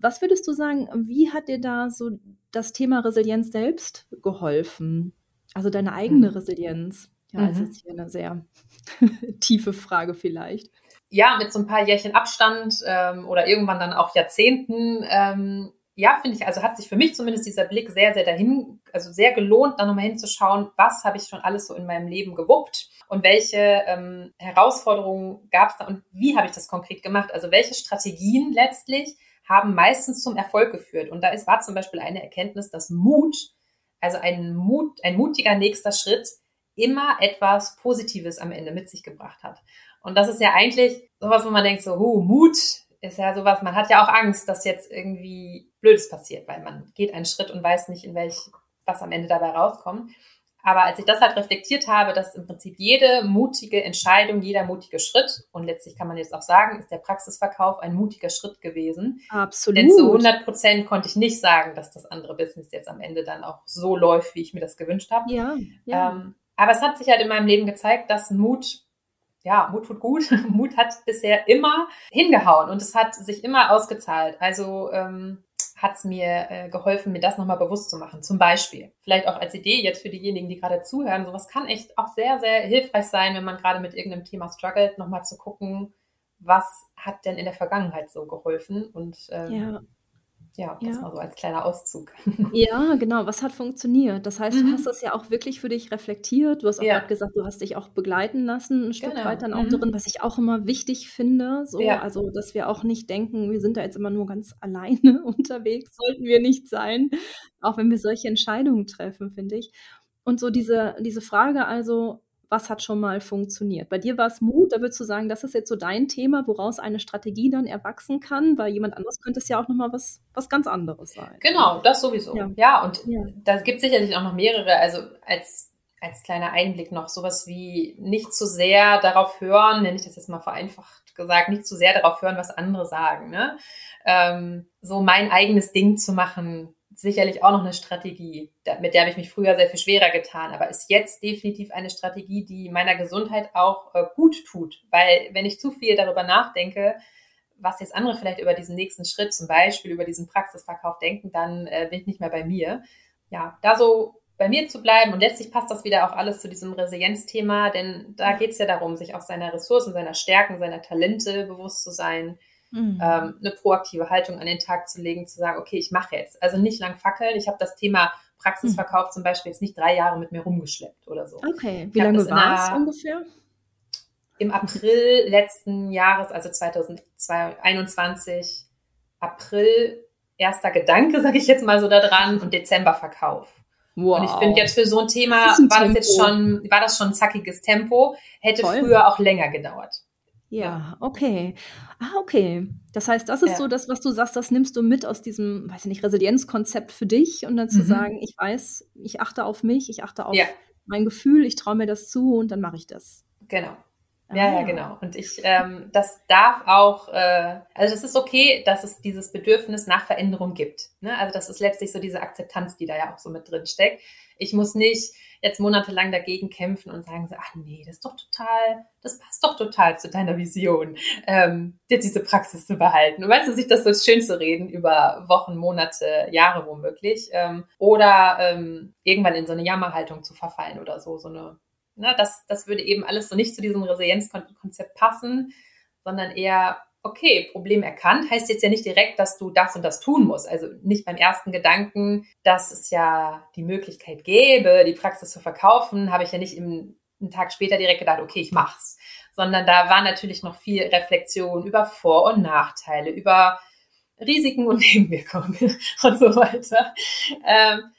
[SPEAKER 1] Was würdest du sagen, wie hat dir da so das Thema Resilienz selbst geholfen? Also deine eigene
[SPEAKER 2] Mhm.
[SPEAKER 1] Resilienz? Ja,
[SPEAKER 2] Mhm.
[SPEAKER 1] das ist hier eine sehr tiefe Frage vielleicht.
[SPEAKER 2] ja, mit so ein paar Jährchen Abstand ähm, oder irgendwann dann auch Jahrzehnten, ähm, ja, finde ich, also hat sich für mich zumindest dieser Blick sehr, sehr dahin, also sehr gelohnt, da nochmal hinzuschauen, was habe ich schon alles so in meinem Leben gewuppt und welche ähm, Herausforderungen gab es da und wie habe ich das konkret gemacht? Also welche Strategien letztlich haben meistens zum Erfolg geführt. Und da ist, war zum Beispiel eine Erkenntnis, dass Mut, also ein Mut, ein mutiger nächster Schritt, immer etwas Positives am Ende mit sich gebracht hat. Und das ist ja eigentlich sowas, wo man denkt, so, huh, Mut ist ja sowas, man hat ja auch Angst, dass jetzt irgendwie Blödes passiert, weil man geht einen Schritt und weiß nicht, in welch, was am Ende dabei rauskommt. Aber als ich das halt reflektiert habe, dass im Prinzip jede mutige Entscheidung, jeder mutige Schritt, und letztlich kann man jetzt auch sagen, ist der Praxisverkauf ein mutiger Schritt gewesen.
[SPEAKER 1] Absolut.
[SPEAKER 2] Denn zu 100 Prozent konnte ich nicht sagen, dass das andere Business jetzt am Ende dann auch so läuft, wie ich mir das gewünscht habe.
[SPEAKER 1] Ja, ja.
[SPEAKER 2] Ähm, aber es hat sich halt in meinem Leben gezeigt, dass Mut, ja, Mut tut gut. Mut hat bisher immer hingehauen und es hat sich immer ausgezahlt. Also ähm, hat es mir äh, geholfen, mir das nochmal bewusst zu machen. Zum Beispiel, vielleicht auch als Idee jetzt für diejenigen, die gerade zuhören, sowas kann echt auch sehr, sehr hilfreich sein, wenn man gerade mit irgendeinem Thema struggelt, nochmal zu gucken, was hat denn in der Vergangenheit so geholfen und ähm,
[SPEAKER 1] ja.
[SPEAKER 2] Ja, das
[SPEAKER 1] Ja.
[SPEAKER 2] mal so als kleiner Auszug.
[SPEAKER 1] Ja, genau. Was hat funktioniert? Das heißt, du
[SPEAKER 2] Mhm.
[SPEAKER 1] hast das ja auch wirklich für dich reflektiert. Du hast auch
[SPEAKER 2] Ja.
[SPEAKER 1] gerade gesagt, du hast dich auch begleiten lassen, ein Stück
[SPEAKER 2] Genau.
[SPEAKER 1] weit dann auch
[SPEAKER 2] Mhm.
[SPEAKER 1] darin, was ich auch immer wichtig finde. So,
[SPEAKER 2] Ja.
[SPEAKER 1] also, dass wir auch nicht denken, wir sind da jetzt immer nur ganz alleine unterwegs, sollten wir nicht sein, auch wenn wir solche Entscheidungen treffen, finde ich. Und so diese, diese Frage also, was hat schon mal funktioniert? Bei dir war es Mut, da würdest du sagen, das ist jetzt so dein Thema, woraus eine Strategie dann erwachsen kann. Bei jemand anderes könnte es ja auch nochmal was, was ganz anderes sein.
[SPEAKER 2] Genau, das sowieso.
[SPEAKER 1] Ja.
[SPEAKER 2] Ja, und
[SPEAKER 1] Ja.
[SPEAKER 2] da gibt es sicherlich auch noch mehrere, also als, als kleiner Einblick noch sowas wie nicht zu sehr darauf hören, nenne ich das jetzt mal vereinfacht gesagt, nicht zu sehr darauf hören, was andere sagen. Ne? Ähm, so mein eigenes Ding zu machen, sicherlich auch noch eine Strategie, mit der habe ich mich früher sehr viel schwerer getan, aber ist jetzt definitiv eine Strategie, die meiner Gesundheit auch äh, gut tut, weil wenn ich zu viel darüber nachdenke, was jetzt andere vielleicht über diesen nächsten Schritt, zum Beispiel über diesen Praxisverkauf denken, dann äh, bin ich nicht mehr bei mir. Ja, da so bei mir zu bleiben und letztlich passt das wieder auch alles zu diesem Resilienzthema, denn da geht es ja darum, sich auch seiner Ressourcen, seiner Stärken, seiner Talente bewusst zu sein,
[SPEAKER 1] Mhm.
[SPEAKER 2] ähm, eine proaktive Haltung an den Tag zu legen, zu sagen, okay, ich mache jetzt. Also nicht lang fackeln. Ich habe das Thema Praxisverkauf zum Beispiel jetzt nicht drei Jahre mit mir rumgeschleppt oder so.
[SPEAKER 1] Okay, wie lange
[SPEAKER 2] das
[SPEAKER 1] war es ungefähr?
[SPEAKER 2] Im April letzten Jahres, also 2021, April, erster Gedanke, sage ich jetzt mal so da dran, und Dezember Verkauf. Wow. Und ich finde jetzt für so ein Thema ein war das jetzt schon, war das schon ein zackiges Tempo, hätte Toll. früher auch länger gedauert.
[SPEAKER 1] Ja, okay. Ah, okay. Das heißt, das ist ja. so das, was du sagst, das nimmst du mit aus diesem, weiß ich nicht, Resilienzkonzept für dich und dann mhm. zu sagen, ich weiß, ich achte auf mich, ich achte auf ja. mein Gefühl, ich traue mir das zu und dann mache ich das.
[SPEAKER 2] Genau. Ja, ja, ah. genau. Und ich, ähm, das darf auch, äh, also das ist okay, dass es dieses Bedürfnis nach Veränderung gibt. Ne? Also das ist letztlich so diese Akzeptanz, die da ja auch so mit drin steckt. Ich muss nicht jetzt monatelang dagegen kämpfen und sagen so, ach nee, das ist doch total, das passt doch total zu deiner Vision, ähm, dir diese Praxis zu behalten. Und weißt du, sich das so schön zu reden über Wochen, Monate, Jahre womöglich. Ähm, oder ähm, irgendwann in so eine Jammerhaltung zu verfallen oder so, so eine Ne, das, das würde eben alles so nicht zu diesem Resilienzkonzept passen, sondern eher, okay, Problem erkannt, heißt jetzt ja nicht direkt, dass du das und das tun musst. Also nicht beim ersten Gedanken, dass es ja die Möglichkeit gäbe, die Praxis zu verkaufen, habe ich ja nicht im, einen Tag später direkt gedacht, okay, ich mach's. Sondern da war natürlich noch viel Reflexion über Vor- und Nachteile, über Risiken und Nebenwirkungen und so weiter. Ähm,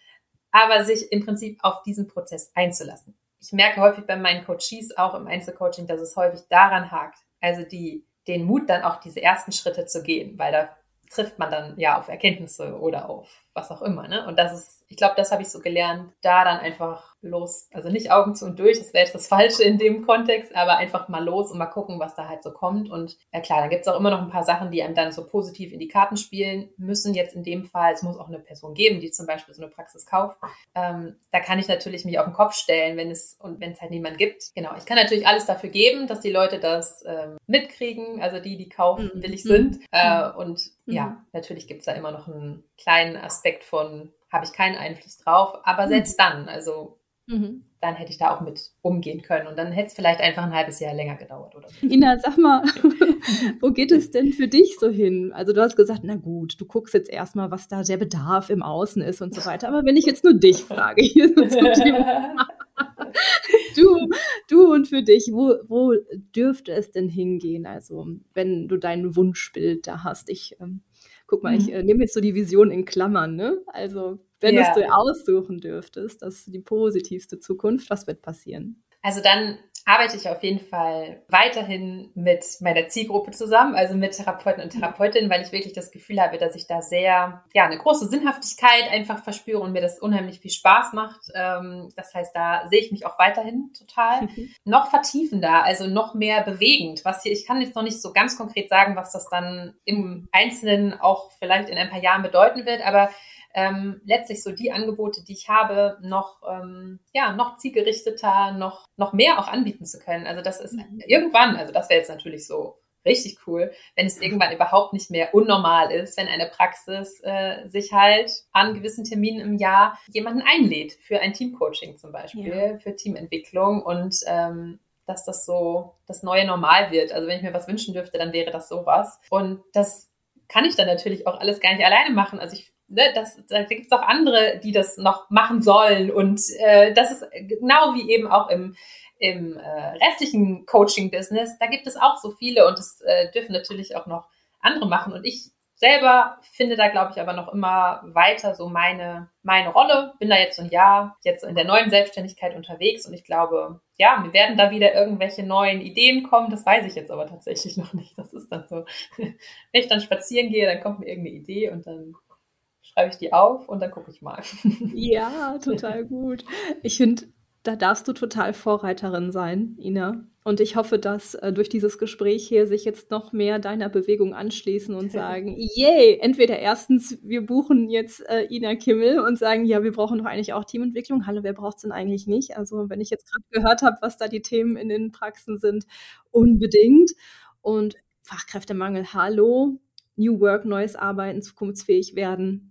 [SPEAKER 2] aber sich im Prinzip auf diesen Prozess einzulassen ich merke häufig bei meinen Coaches auch im Einzelcoaching, dass es häufig daran hakt. Also die, den Mut dann auch diese ersten Schritte zu gehen, weil da trifft man dann ja auf Erkenntnisse oder auf was auch immer. Ne? Und das ist, ich glaube, das habe ich so gelernt, da dann einfach los. Also nicht Augen zu und durch, das wäre jetzt das Falsche in dem Kontext, aber einfach mal los und mal gucken, was da halt so kommt. Und ja klar, da gibt es auch immer noch ein paar Sachen, die einem dann so positiv in die Karten spielen müssen. Jetzt in dem Fall, es muss auch eine Person geben, die zum Beispiel so eine Praxis kauft. Ähm, da kann ich natürlich mich auf den Kopf stellen, wenn es und wenn es halt niemand gibt. Genau, ich kann natürlich alles dafür geben, dass die Leute das ähm, mitkriegen, also die, die kaufen, mhm. willig sind. Mhm. Äh, und mhm. ja, natürlich gibt es da immer noch einen kleinen Aspekt von, habe ich keinen Einfluss drauf, aber mhm. selbst dann, also Mhm. Dann hätte ich da auch mit umgehen können und dann hätte es vielleicht einfach ein halbes Jahr länger gedauert oder so.
[SPEAKER 1] Ina, sag mal, wo geht es denn für dich so hin? Also du hast gesagt, na gut, du guckst jetzt erstmal, was da der Bedarf im Außen ist und so weiter. Aber wenn ich jetzt nur dich frage, hier zum Thema, du, du und für dich, wo, wo dürfte es denn hingehen? Also wenn du dein Wunschbild da hast. Ich ähm, guck mal, mhm. ich äh, nehme jetzt so die Vision in Klammern, ne? Also wenn ja. du es dir aussuchen dürftest, das ist die positivste Zukunft, was wird passieren?
[SPEAKER 2] Also dann arbeite ich auf jeden Fall weiterhin mit meiner Zielgruppe zusammen, also mit Therapeuten und Therapeutinnen, weil ich wirklich das Gefühl habe, dass ich da sehr, ja, eine große Sinnhaftigkeit einfach verspüre und mir das unheimlich viel Spaß macht. Ähm, das heißt, da sehe ich mich auch weiterhin total. Mhm. Noch vertiefender, also noch mehr bewegend. Was hier, ich kann jetzt noch nicht so ganz konkret sagen, was das dann im Einzelnen auch vielleicht in ein paar Jahren bedeuten wird, aber ähm, letztlich so die Angebote, die ich habe, noch, ähm, ja, noch zielgerichteter, noch, noch mehr auch anbieten zu können. Also das ist mhm. irgendwann, also das wäre jetzt natürlich so richtig cool, wenn es irgendwann überhaupt nicht mehr unnormal ist, wenn eine Praxis äh, sich halt an gewissen Terminen im Jahr jemanden einlädt für ein Teamcoaching zum Beispiel, ja. für Teamentwicklung und ähm, dass das so das neue Normal wird. Also wenn ich mir was wünschen dürfte, dann wäre das sowas. Und das kann ich dann natürlich auch alles gar nicht alleine machen. Also ich ne, das, da gibt es auch andere, die das noch machen sollen. Und äh, das ist genau wie eben auch im, im äh, restlichen Coaching-Business, da gibt es auch so viele und es äh, dürfen natürlich auch noch andere machen. Und ich selber finde da, glaube ich, aber noch immer weiter so meine, meine Rolle. Bin da jetzt so ein Jahr jetzt in der neuen Selbstständigkeit unterwegs und ich glaube, ja, wir werden da wieder irgendwelche neuen Ideen kommen. Das weiß ich jetzt aber tatsächlich noch nicht. Das ist dann so, wenn ich dann spazieren gehe, dann kommt mir irgendeine Idee und dann schreibe ich die auf und dann gucke ich mal.
[SPEAKER 1] Ja, total gut. Ich finde, da darfst du total Vorreiterin sein, Ina. Und ich hoffe, dass äh, durch dieses Gespräch hier sich jetzt noch mehr deiner Bewegung anschließen und sagen, yay, entweder erstens, wir buchen jetzt äh, Ina Kimmel und sagen, ja, wir brauchen doch eigentlich auch Teamentwicklung. Hallo, wer braucht es denn eigentlich nicht? Also wenn ich jetzt gerade gehört habe, was da die Themen in den Praxen sind, unbedingt. Und Fachkräftemangel, hallo, New Work, neues Arbeiten, zukunftsfähig werden.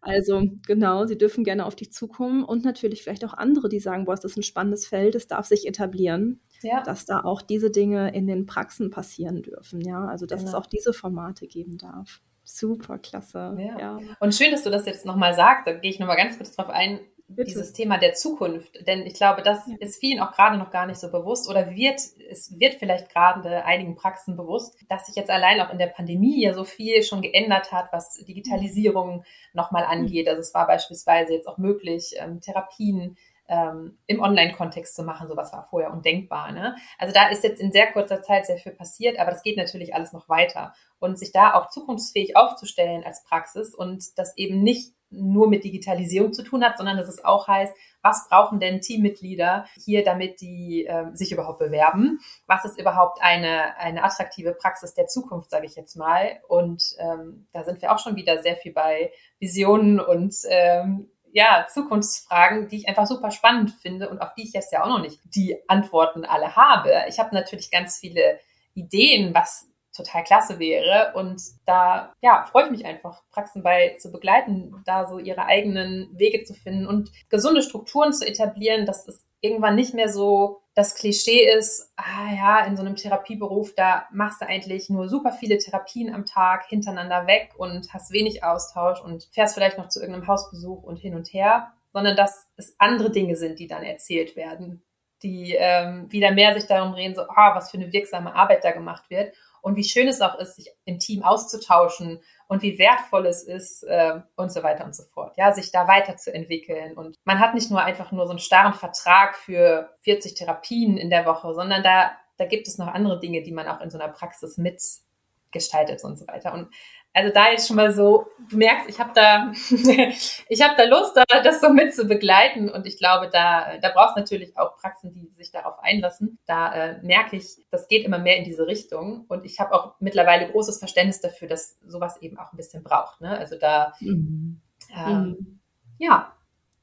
[SPEAKER 1] Also genau, sie dürfen gerne auf dich zukommen und natürlich vielleicht auch andere, die sagen, boah, das ist ein spannendes Feld, es darf sich etablieren, ja. dass da auch diese Dinge in den Praxen passieren dürfen. Ja, also dass genau. es auch diese Formate geben darf. Super klasse.
[SPEAKER 2] Ja. ja. Und schön, dass du das jetzt nochmal sagst. Da gehe ich nochmal ganz kurz drauf ein. Bitte. dieses Thema der Zukunft. Denn ich glaube, das ja. ist vielen auch gerade noch gar nicht so bewusst oder wird, es wird vielleicht gerade einigen Praxen bewusst, dass sich jetzt allein auch in der Pandemie ja so viel schon geändert hat, was Digitalisierung nochmal mhm. angeht. Also es war beispielsweise jetzt auch möglich, ähm, Therapien ähm, im Online-Kontext zu machen. Sowas war vorher undenkbar. Ne? Also da ist jetzt in sehr kurzer Zeit sehr viel passiert, aber das geht natürlich alles noch weiter. Und sich da auch zukunftsfähig aufzustellen als Praxis und das eben nicht nur mit Digitalisierung zu tun hat, sondern dass es auch heißt, was brauchen denn Teammitglieder hier, damit die äh, sich überhaupt bewerben? Was ist überhaupt eine, eine attraktive Praxis der Zukunft, sage ich jetzt mal? Und ähm, da sind wir auch schon wieder sehr viel bei Visionen und ähm, ja, Zukunftsfragen, die ich einfach super spannend finde und auf die ich jetzt ja auch noch nicht die Antworten alle habe. Ich habe natürlich ganz viele Ideen, was total klasse wäre. Und da ja, freue ich mich einfach, Praxen bei zu begleiten, da so ihre eigenen Wege zu finden und gesunde Strukturen zu etablieren, dass es irgendwann nicht mehr so das Klischee ist, ah ja, in so einem Therapieberuf, da machst du eigentlich nur super viele Therapien am Tag hintereinander weg und hast wenig Austausch und fährst vielleicht noch zu irgendeinem Hausbesuch und hin und her, sondern dass es andere Dinge sind, die dann erzählt werden, die ähm, wieder mehr sich darum reden, so, ah, was für eine wirksame Arbeit da gemacht wird und wie schön es auch ist, sich im Team auszutauschen und wie wertvoll es ist äh, und so weiter und so fort. Ja, sich da weiterzuentwickeln. Und man hat nicht nur einfach nur so einen starren Vertrag für 40 Therapien in der Woche, sondern da, da gibt es noch andere Dinge, die man auch in so einer Praxis mitgestaltet und so weiter. Und also da jetzt schon mal so, du merkst, ich habe da, ich habe da Lust, da, das so mit zu begleiten und ich glaube, da, da brauchst natürlich auch Praxen, die sich darauf einlassen. Da äh, merke ich, das geht immer mehr in diese Richtung und ich habe auch mittlerweile großes Verständnis dafür, dass sowas eben auch ein bisschen braucht. Ne? Also da, mhm. Ähm, mhm. ja,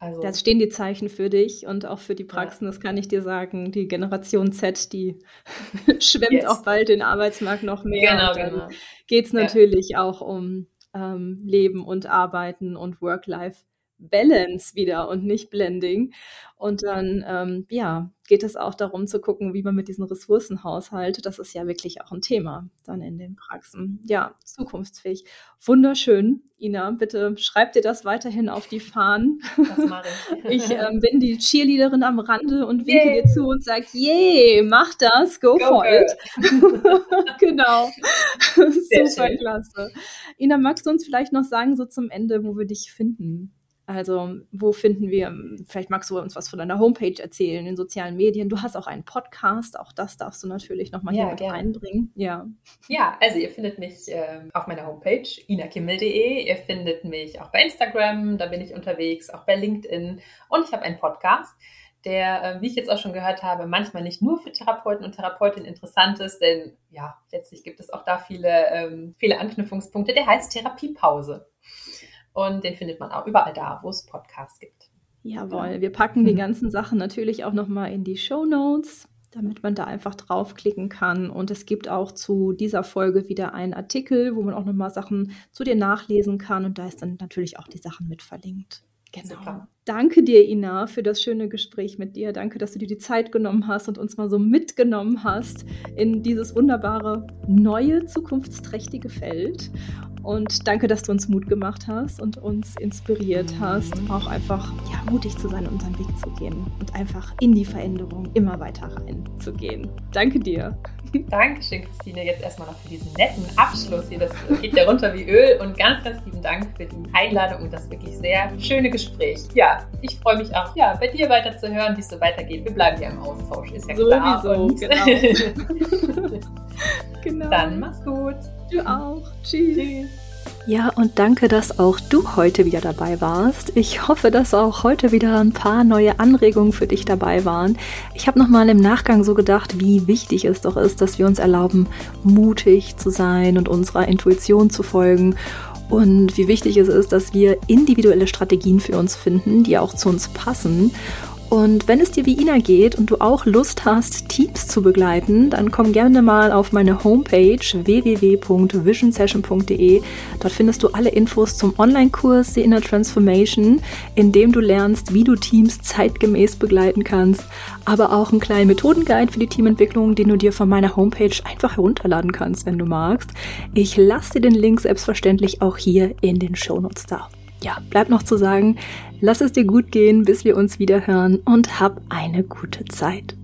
[SPEAKER 1] also, da stehen die Zeichen für dich und auch für die Praxen, ja. das kann ich dir sagen. Die Generation Z, die schwimmt yes. auch bald den Arbeitsmarkt noch mehr. Genau, und dann genau. geht es natürlich ja. auch um ähm, Leben und Arbeiten und Work-Life Balance wieder und nicht Blending. Und dann, ähm, ja, geht es auch darum zu gucken, wie man mit diesen Ressourcen haushaltet. Das ist ja wirklich auch ein Thema dann in den Praxen. Ja, zukunftsfähig. Wunderschön. Ina, bitte schreib dir das weiterhin auf die Fahnen. Das mache ich. ich ähm, bin die Cheerleaderin am Rande und winke Yay. dir zu und sage, yay, mach das, go, go for it. genau. Sehr Super schön. klasse. Ina, magst du uns vielleicht noch sagen, so zum Ende, wo wir dich finden? Also, wo finden wir, vielleicht magst du uns was von deiner Homepage erzählen, in den sozialen Medien. Du hast auch einen Podcast, auch das darfst du natürlich nochmal ja, hier mit gerne. reinbringen.
[SPEAKER 2] Ja. ja, also ihr findet mich äh, auf meiner Homepage inakimmel.de. Ihr findet mich auch bei Instagram, da bin ich unterwegs, auch bei LinkedIn und ich habe einen Podcast der, äh, wie ich jetzt auch schon gehört habe, manchmal nicht nur für Therapeuten und Therapeutinnen interessant ist, denn ja, letztlich gibt es auch da viele, ähm, viele Anknüpfungspunkte. Der heißt Therapiepause. Und den findet man auch überall da, wo es Podcasts gibt.
[SPEAKER 1] Jawohl, wir packen die ganzen Sachen natürlich auch nochmal in die Show Notes, damit man da einfach draufklicken kann. Und es gibt auch zu dieser Folge wieder einen Artikel, wo man auch nochmal Sachen zu dir nachlesen kann. Und da ist dann natürlich auch die Sachen mit verlinkt. Genau. Super. Danke dir, Ina, für das schöne Gespräch mit dir. Danke, dass du dir die Zeit genommen hast und uns mal so mitgenommen hast in dieses wunderbare, neue, zukunftsträchtige Feld. Und danke, dass du uns Mut gemacht hast und uns inspiriert hast, auch einfach ja, mutig zu sein, unseren Weg zu gehen und einfach in die Veränderung immer weiter reinzugehen. Danke dir.
[SPEAKER 2] Dankeschön, Christine. Jetzt erstmal noch für diesen netten Abschluss hier. Das geht ja runter wie Öl. Und ganz, ganz lieben Dank für die Einladung und das wirklich sehr schöne Gespräch. Ja, ich freue mich auch, ja, bei dir weiter zu hören, wie es so weitergeht. Wir bleiben ja im Austausch, ist ja klar. Sowieso, genau. genau. Dann mach's gut.
[SPEAKER 1] Du auch. Tschüss. Tschüss. Ja, und danke, dass auch du heute wieder dabei warst. Ich hoffe, dass auch heute wieder ein paar neue Anregungen für dich dabei waren. Ich habe nochmal im Nachgang so gedacht, wie wichtig es doch ist, dass wir uns erlauben, mutig zu sein und unserer Intuition zu folgen. Und wie wichtig es ist, dass wir individuelle Strategien für uns finden, die auch zu uns passen und wenn es dir wie Ina geht und du auch Lust hast, Teams zu begleiten, dann komm gerne mal auf meine Homepage www.visionsession.de. Dort findest du alle Infos zum Online-Kurs The Inner Transformation, in dem du lernst, wie du Teams zeitgemäß begleiten kannst, aber auch einen kleinen Methodenguide für die Teamentwicklung, den du dir von meiner Homepage einfach herunterladen kannst, wenn du magst. Ich lasse dir den Link selbstverständlich auch hier in den Shownotes da. ja, bleibt noch zu sagen, lass es dir gut gehen, bis wir uns wieder hören und hab eine gute Zeit.